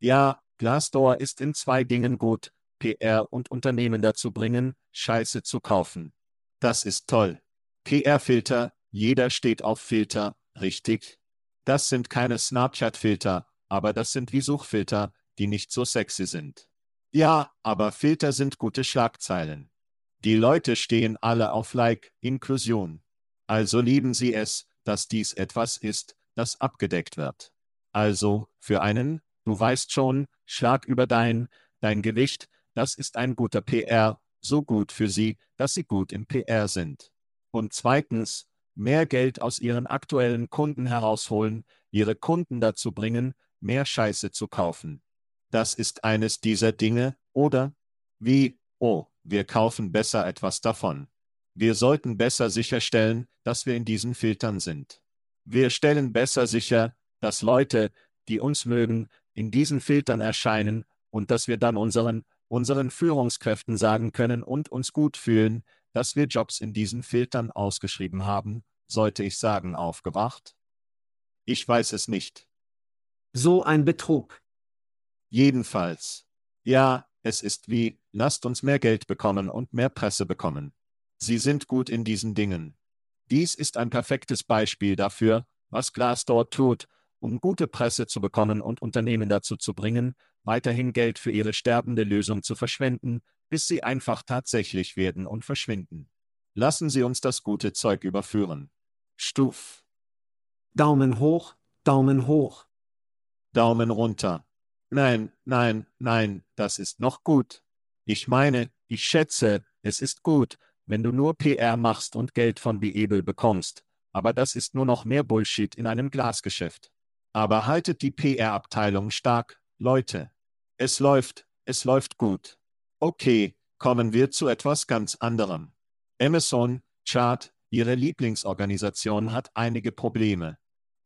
Ja, Glassdoor ist in zwei Dingen gut, PR und Unternehmen dazu bringen, Scheiße zu kaufen. Das ist toll. PR-Filter, jeder steht auf Filter, richtig? Das sind keine Snapchat-Filter, aber das sind wie Suchfilter, die nicht so sexy sind. Ja, aber Filter sind gute Schlagzeilen. Die Leute stehen alle auf Like, Inklusion. Also lieben sie es, dass dies etwas ist, das abgedeckt wird. Also, für einen, du weißt schon, Schlag über dein, dein Gewicht, das ist ein guter PR, so gut für sie, dass sie gut im PR sind. Und zweitens, mehr Geld aus ihren aktuellen Kunden herausholen, ihre Kunden dazu bringen, mehr Scheiße zu kaufen. Das ist eines dieser Dinge, oder? Wie, oh, wir kaufen besser etwas davon. Wir sollten besser sicherstellen, dass wir in diesen Filtern sind. Wir stellen besser sicher, dass Leute, die uns mögen, in diesen Filtern erscheinen und dass wir dann unseren, unseren Führungskräften sagen können und uns gut fühlen, dass wir Jobs in diesen Filtern ausgeschrieben haben, sollte ich sagen aufgewacht? Ich weiß es nicht.
So ein Betrug.
Jedenfalls. Ja, es ist wie, lasst uns mehr Geld bekommen und mehr Presse bekommen. Sie sind gut in diesen Dingen. Dies ist ein perfektes Beispiel dafür, was Glassdoor tut, um gute Presse zu bekommen und Unternehmen dazu zu bringen, weiterhin Geld für ihre sterbende Lösung zu verschwenden, bis sie einfach tatsächlich werden und verschwinden. Lassen Sie uns das gute Zeug überführen. Stuf.
Daumen hoch, Daumen hoch.
Daumen runter. Nein, nein, nein, das ist noch gut. Ich meine, ich schätze, es ist gut, wenn du nur PR machst und Geld von Beable bekommst, aber das ist nur noch mehr Bullshit in einem Glasgeschäft. Aber haltet die PR-Abteilung stark, Leute. Es läuft, es läuft gut. Okay, kommen wir zu etwas ganz anderem. Amazon, Chart, Ihre Lieblingsorganisation hat einige Probleme.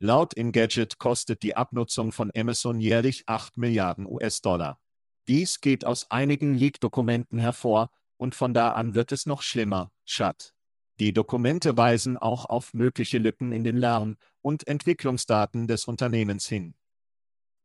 Laut Engadget kostet die Abnutzung von Amazon jährlich 8 Milliarden US-Dollar. Dies geht aus einigen Leak-Dokumenten hervor, und von da an wird es noch schlimmer, Schat. Die Dokumente weisen auch auf mögliche Lücken in den Lern- und Entwicklungsdaten des Unternehmens hin.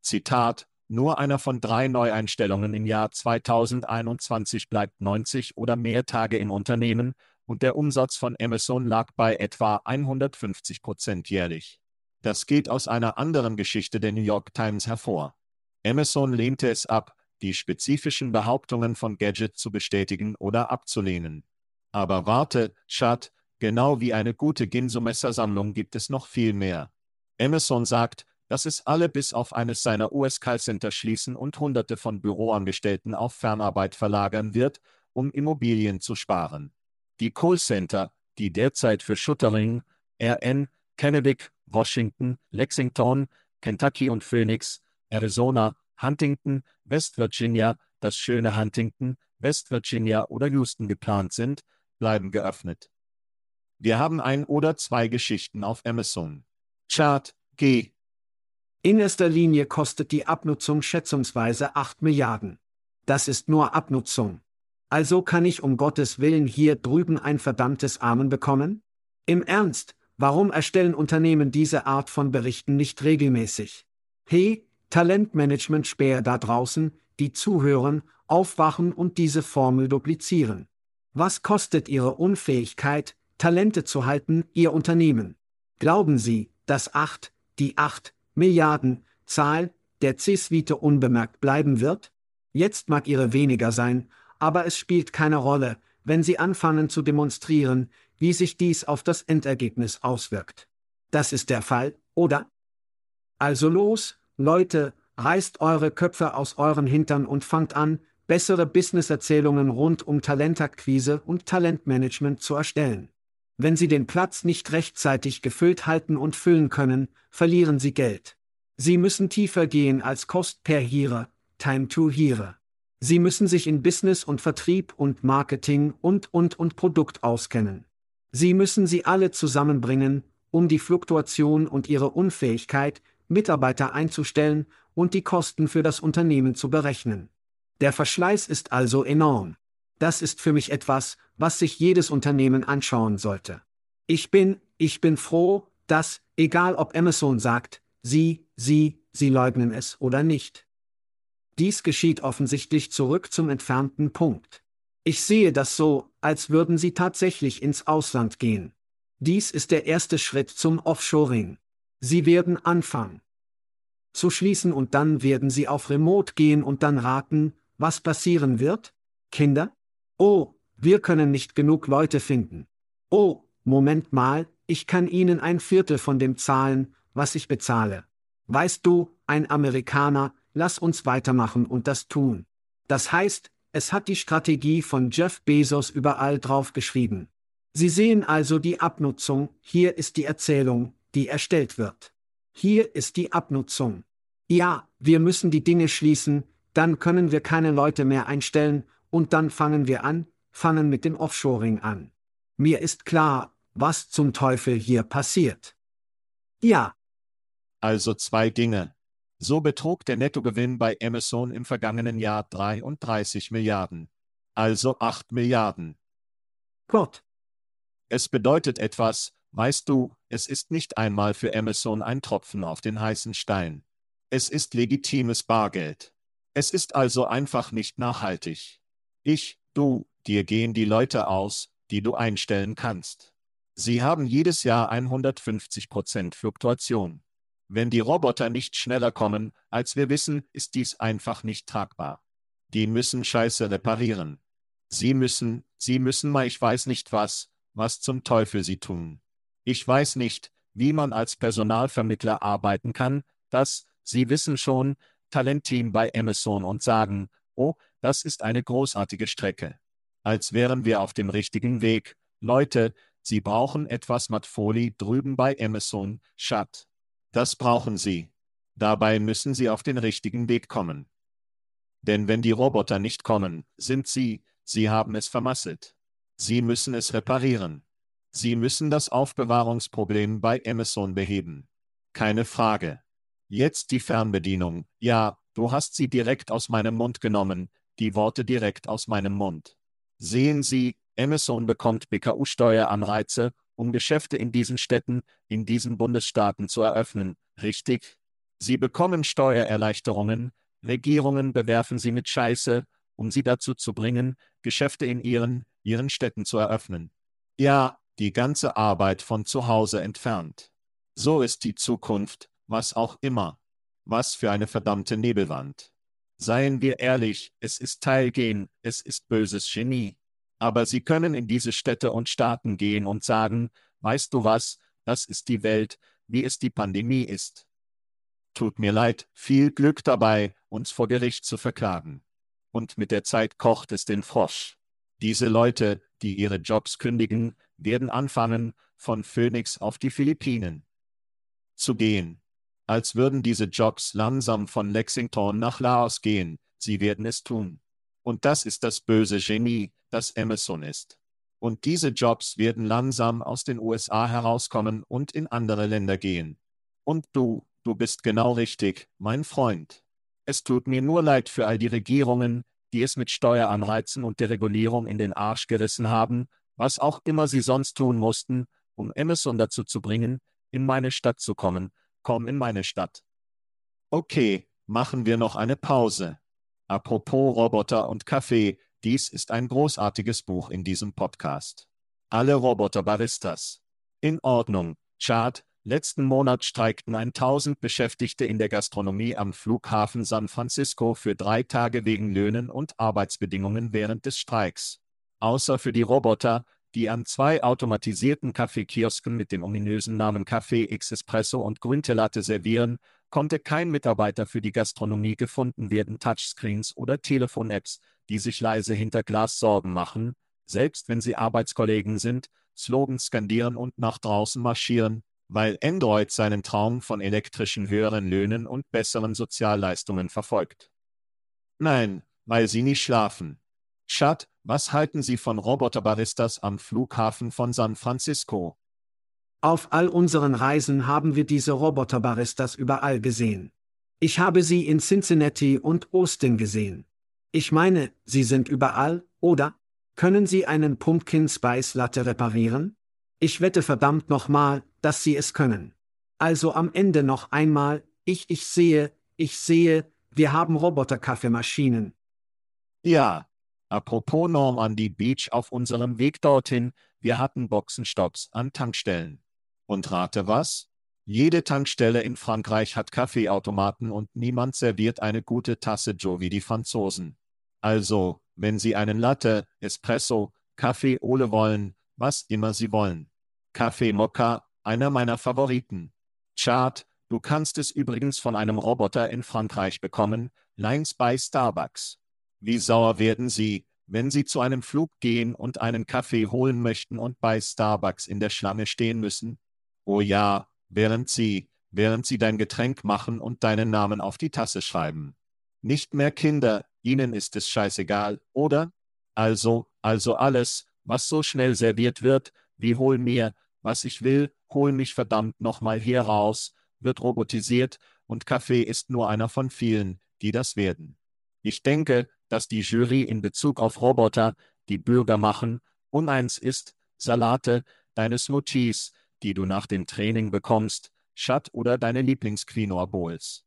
Zitat, nur einer von drei Neueinstellungen im Jahr 2021 bleibt 90 oder mehr Tage im Unternehmen, und der Umsatz von Amazon lag bei etwa 150 Prozent jährlich. Das geht aus einer anderen Geschichte der New York Times hervor. Amazon lehnte es ab, die spezifischen Behauptungen von Gadget zu bestätigen oder abzulehnen. Aber warte, Chad, genau wie eine gute Ginso-Messersammlung gibt es noch viel mehr. Amazon sagt, dass es alle bis auf eines seiner US-Callcenter schließen und Hunderte von Büroangestellten auf Fernarbeit verlagern wird, um Immobilien zu sparen. Die Callcenter, die derzeit für Shuttering, RN, Kennewick, Washington, Lexington, Kentucky und Phoenix, Arizona, Huntington, West Virginia, das schöne Huntington, West Virginia oder Houston geplant sind, bleiben geöffnet. Wir haben ein oder zwei Geschichten auf Amazon. Chart G.
In erster Linie kostet die Abnutzung schätzungsweise 8 Milliarden. Das ist nur Abnutzung. Also kann ich um Gottes Willen hier drüben ein verdammtes Amen bekommen? Im Ernst, Warum erstellen Unternehmen diese Art von Berichten nicht regelmäßig? Hey, Talentmanagement-Späher da draußen, die zuhören, aufwachen und diese Formel duplizieren. Was kostet Ihre Unfähigkeit, Talente zu halten, Ihr Unternehmen? Glauben Sie, dass 8, die 8 Milliarden Zahl der C-Suite unbemerkt bleiben wird? Jetzt mag ihre weniger sein, aber es spielt keine Rolle, wenn Sie anfangen zu demonstrieren, wie sich dies auf das Endergebnis auswirkt. Das ist der Fall, oder? Also los, Leute, reißt eure Köpfe aus euren Hintern und fangt an, bessere Businesserzählungen rund um Talentakquise und Talentmanagement zu erstellen. Wenn Sie den Platz nicht rechtzeitig gefüllt halten und füllen können, verlieren Sie Geld. Sie müssen tiefer gehen als Cost per Hire, Time to Hire. Sie müssen sich in Business und Vertrieb und Marketing und und und Produkt auskennen. Sie müssen sie alle zusammenbringen, um die Fluktuation und ihre Unfähigkeit, Mitarbeiter einzustellen und die Kosten für das Unternehmen zu berechnen. Der Verschleiß ist also enorm. Das ist für mich etwas, was sich jedes Unternehmen anschauen sollte. Ich bin, ich bin froh, dass, egal ob Amazon sagt, sie, sie, sie leugnen es oder nicht. Dies geschieht offensichtlich zurück zum entfernten Punkt. Ich sehe das so, als würden sie tatsächlich ins Ausland gehen. Dies ist der erste Schritt zum Offshoring. Sie werden anfangen zu schließen und dann werden sie auf Remote gehen und dann raten, was passieren wird? Kinder? Oh, wir können nicht genug Leute finden. Oh, Moment mal, ich kann Ihnen ein Viertel von dem zahlen, was ich bezahle. Weißt du, ein Amerikaner, lass uns weitermachen und das tun. Das heißt, es hat die Strategie von Jeff Bezos überall drauf geschrieben. Sie sehen also die Abnutzung, hier ist die Erzählung, die erstellt wird. Hier ist die Abnutzung. Ja, wir müssen die Dinge schließen, dann können wir keine Leute mehr einstellen, und dann fangen wir an, fangen mit dem Offshoring an. Mir ist klar, was zum Teufel hier passiert. Ja.
Also zwei Dinge. So betrug der Nettogewinn bei Amazon im vergangenen Jahr 33 Milliarden. Also 8 Milliarden.
Gott.
Es bedeutet etwas, weißt du, es ist nicht einmal für Amazon ein Tropfen auf den heißen Stein. Es ist legitimes Bargeld. Es ist also einfach nicht nachhaltig. Ich, du, dir gehen die Leute aus, die du einstellen kannst. Sie haben jedes Jahr 150% Fluktuation. Wenn die Roboter nicht schneller kommen, als wir wissen, ist dies einfach nicht tragbar. Die müssen Scheiße reparieren. Sie müssen, sie müssen mal ich weiß nicht was, was zum Teufel sie tun. Ich weiß nicht, wie man als Personalvermittler arbeiten kann, das, Sie wissen schon, Talentteam bei Amazon und sagen, oh, das ist eine großartige Strecke. Als wären wir auf dem richtigen Weg. Leute, Sie brauchen etwas Matfoli drüben bei Amazon, Schat. Das brauchen Sie. Dabei müssen Sie auf den richtigen Weg kommen. Denn wenn die Roboter nicht kommen, sind Sie, Sie haben es vermasselt. Sie müssen es reparieren. Sie müssen das Aufbewahrungsproblem bei Amazon beheben. Keine Frage. Jetzt die Fernbedienung. Ja, du hast sie direkt aus meinem Mund genommen, die Worte direkt aus meinem Mund. Sehen Sie, Amazon bekommt BKU-Steueranreize, um Geschäfte in diesen Städten, in diesen Bundesstaaten zu eröffnen, richtig? Sie bekommen Steuererleichterungen, Regierungen bewerfen sie mit Scheiße, um sie dazu zu bringen, Geschäfte in ihren, ihren Städten zu eröffnen. Ja, die ganze Arbeit von zu Hause entfernt. So ist die Zukunft, was auch immer. Was für eine verdammte Nebelwand. Seien wir ehrlich, es ist Teilgehen, es ist böses Genie. Aber sie können in diese Städte und Staaten gehen und sagen, weißt du was, das ist die Welt, wie es die Pandemie ist. Tut mir leid, viel Glück dabei, uns vor Gericht zu verklagen. Und mit der Zeit kocht es den Frosch. Diese Leute, die ihre Jobs kündigen, werden anfangen, von Phoenix auf die Philippinen zu gehen. Als würden diese Jobs langsam von Lexington nach Laos gehen, sie werden es tun. Und das ist das böse Genie, das Amazon ist. Und diese Jobs werden langsam aus den USA herauskommen und in andere Länder gehen. Und du, du bist genau richtig, mein Freund. Es tut mir nur leid für all die Regierungen, die es mit Steueranreizen und Deregulierung in den Arsch gerissen haben, was auch immer sie sonst tun mussten, um Amazon dazu zu bringen, in meine Stadt zu kommen. Komm in meine Stadt. Okay, machen wir noch eine Pause. Apropos Roboter und Kaffee, dies ist ein großartiges Buch in diesem Podcast. Alle Roboter-Baristas. In Ordnung. Chart, Letzten Monat streikten 1000 Beschäftigte in der Gastronomie am Flughafen San Francisco für drei Tage wegen Löhnen und Arbeitsbedingungen während des Streiks. Außer für die Roboter, die an zwei automatisierten Kaffeekiosken mit dem ominösen Namen Café X Espresso und Grüntelatte servieren, konnte kein Mitarbeiter für die Gastronomie gefunden werden. Touchscreens oder Telefon-Apps, die sich leise hinter Glas Sorgen machen, selbst wenn sie Arbeitskollegen sind, Slogans skandieren und nach draußen marschieren, weil Android seinen Traum von elektrischen höheren Löhnen und besseren Sozialleistungen verfolgt. Nein, weil sie nicht schlafen. Chad, was halten Sie von Roboterbaristas am Flughafen von San Francisco?
Auf all unseren Reisen haben wir diese Roboterbaristas überall gesehen. Ich habe sie in Cincinnati und Austin gesehen. Ich meine, sie sind überall, oder? Können Sie einen Pumpkin Spice Latte reparieren? Ich wette verdammt nochmal, dass sie es können. Also am Ende noch einmal, ich, ich sehe, ich sehe, wir haben Roboter-Kaffeemaschinen.
Ja. Apropos Normandy Beach auf unserem Weg dorthin, wir hatten Boxenstopps an Tankstellen. Und rate was? Jede Tankstelle in Frankreich hat Kaffeeautomaten und niemand serviert eine gute Tasse Joe wie die Franzosen. Also, wenn Sie einen Latte, Espresso, Kaffee Ole wollen, was immer Sie wollen. Kaffee Mokka, einer meiner Favoriten. Chart, du kannst es übrigens von einem Roboter in Frankreich bekommen, Lines bei Starbucks. Wie sauer werden sie, wenn Sie zu einem Flug gehen und einen Kaffee holen möchten und bei Starbucks in der Schlange stehen müssen? Oh ja, während Sie, während Sie dein Getränk machen und deinen Namen auf die Tasse schreiben. Nicht mehr Kinder, Ihnen ist es scheißegal, oder? Also, also alles, was so schnell serviert wird, wie hol mir, was ich will, hol mich verdammt nochmal hier raus, wird robotisiert, und Kaffee ist nur einer von vielen, die das werden. Ich denke, dass die Jury in Bezug auf Roboter, die Bürger machen, uneins ist, Salate, deine Smoothies, die du nach dem Training bekommst, Schatt oder deine Lieblingsquinoa Bowls.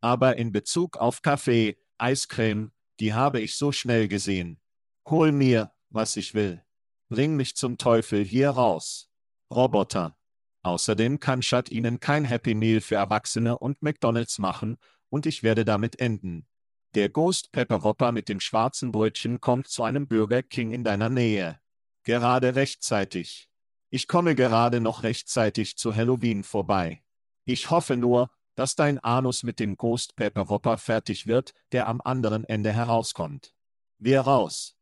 Aber in Bezug auf Kaffee, Eiscreme, die habe ich so schnell gesehen. Hol mir, was ich will. Bring mich zum Teufel hier raus. Roboter. Außerdem kann Schatt Ihnen kein Happy Meal für Erwachsene und McDonald's machen, und ich werde damit enden. Der Ghost Pepper Whopper mit dem schwarzen Brötchen kommt zu einem Burger King in deiner Nähe. Gerade rechtzeitig. Ich komme gerade noch rechtzeitig zu Halloween vorbei. Ich hoffe nur, dass dein Anus mit dem Ghost Pepper Whopper fertig wird, der am anderen Ende herauskommt. Wir raus.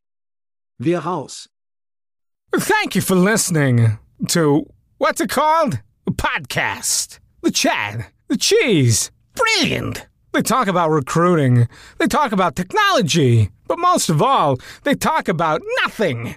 Wir raus.
Thank you for listening to what's it called? A podcast. The Chad. The Cheese. Brilliant. They talk about recruiting. They talk about technology. But most of all, they talk about nothing.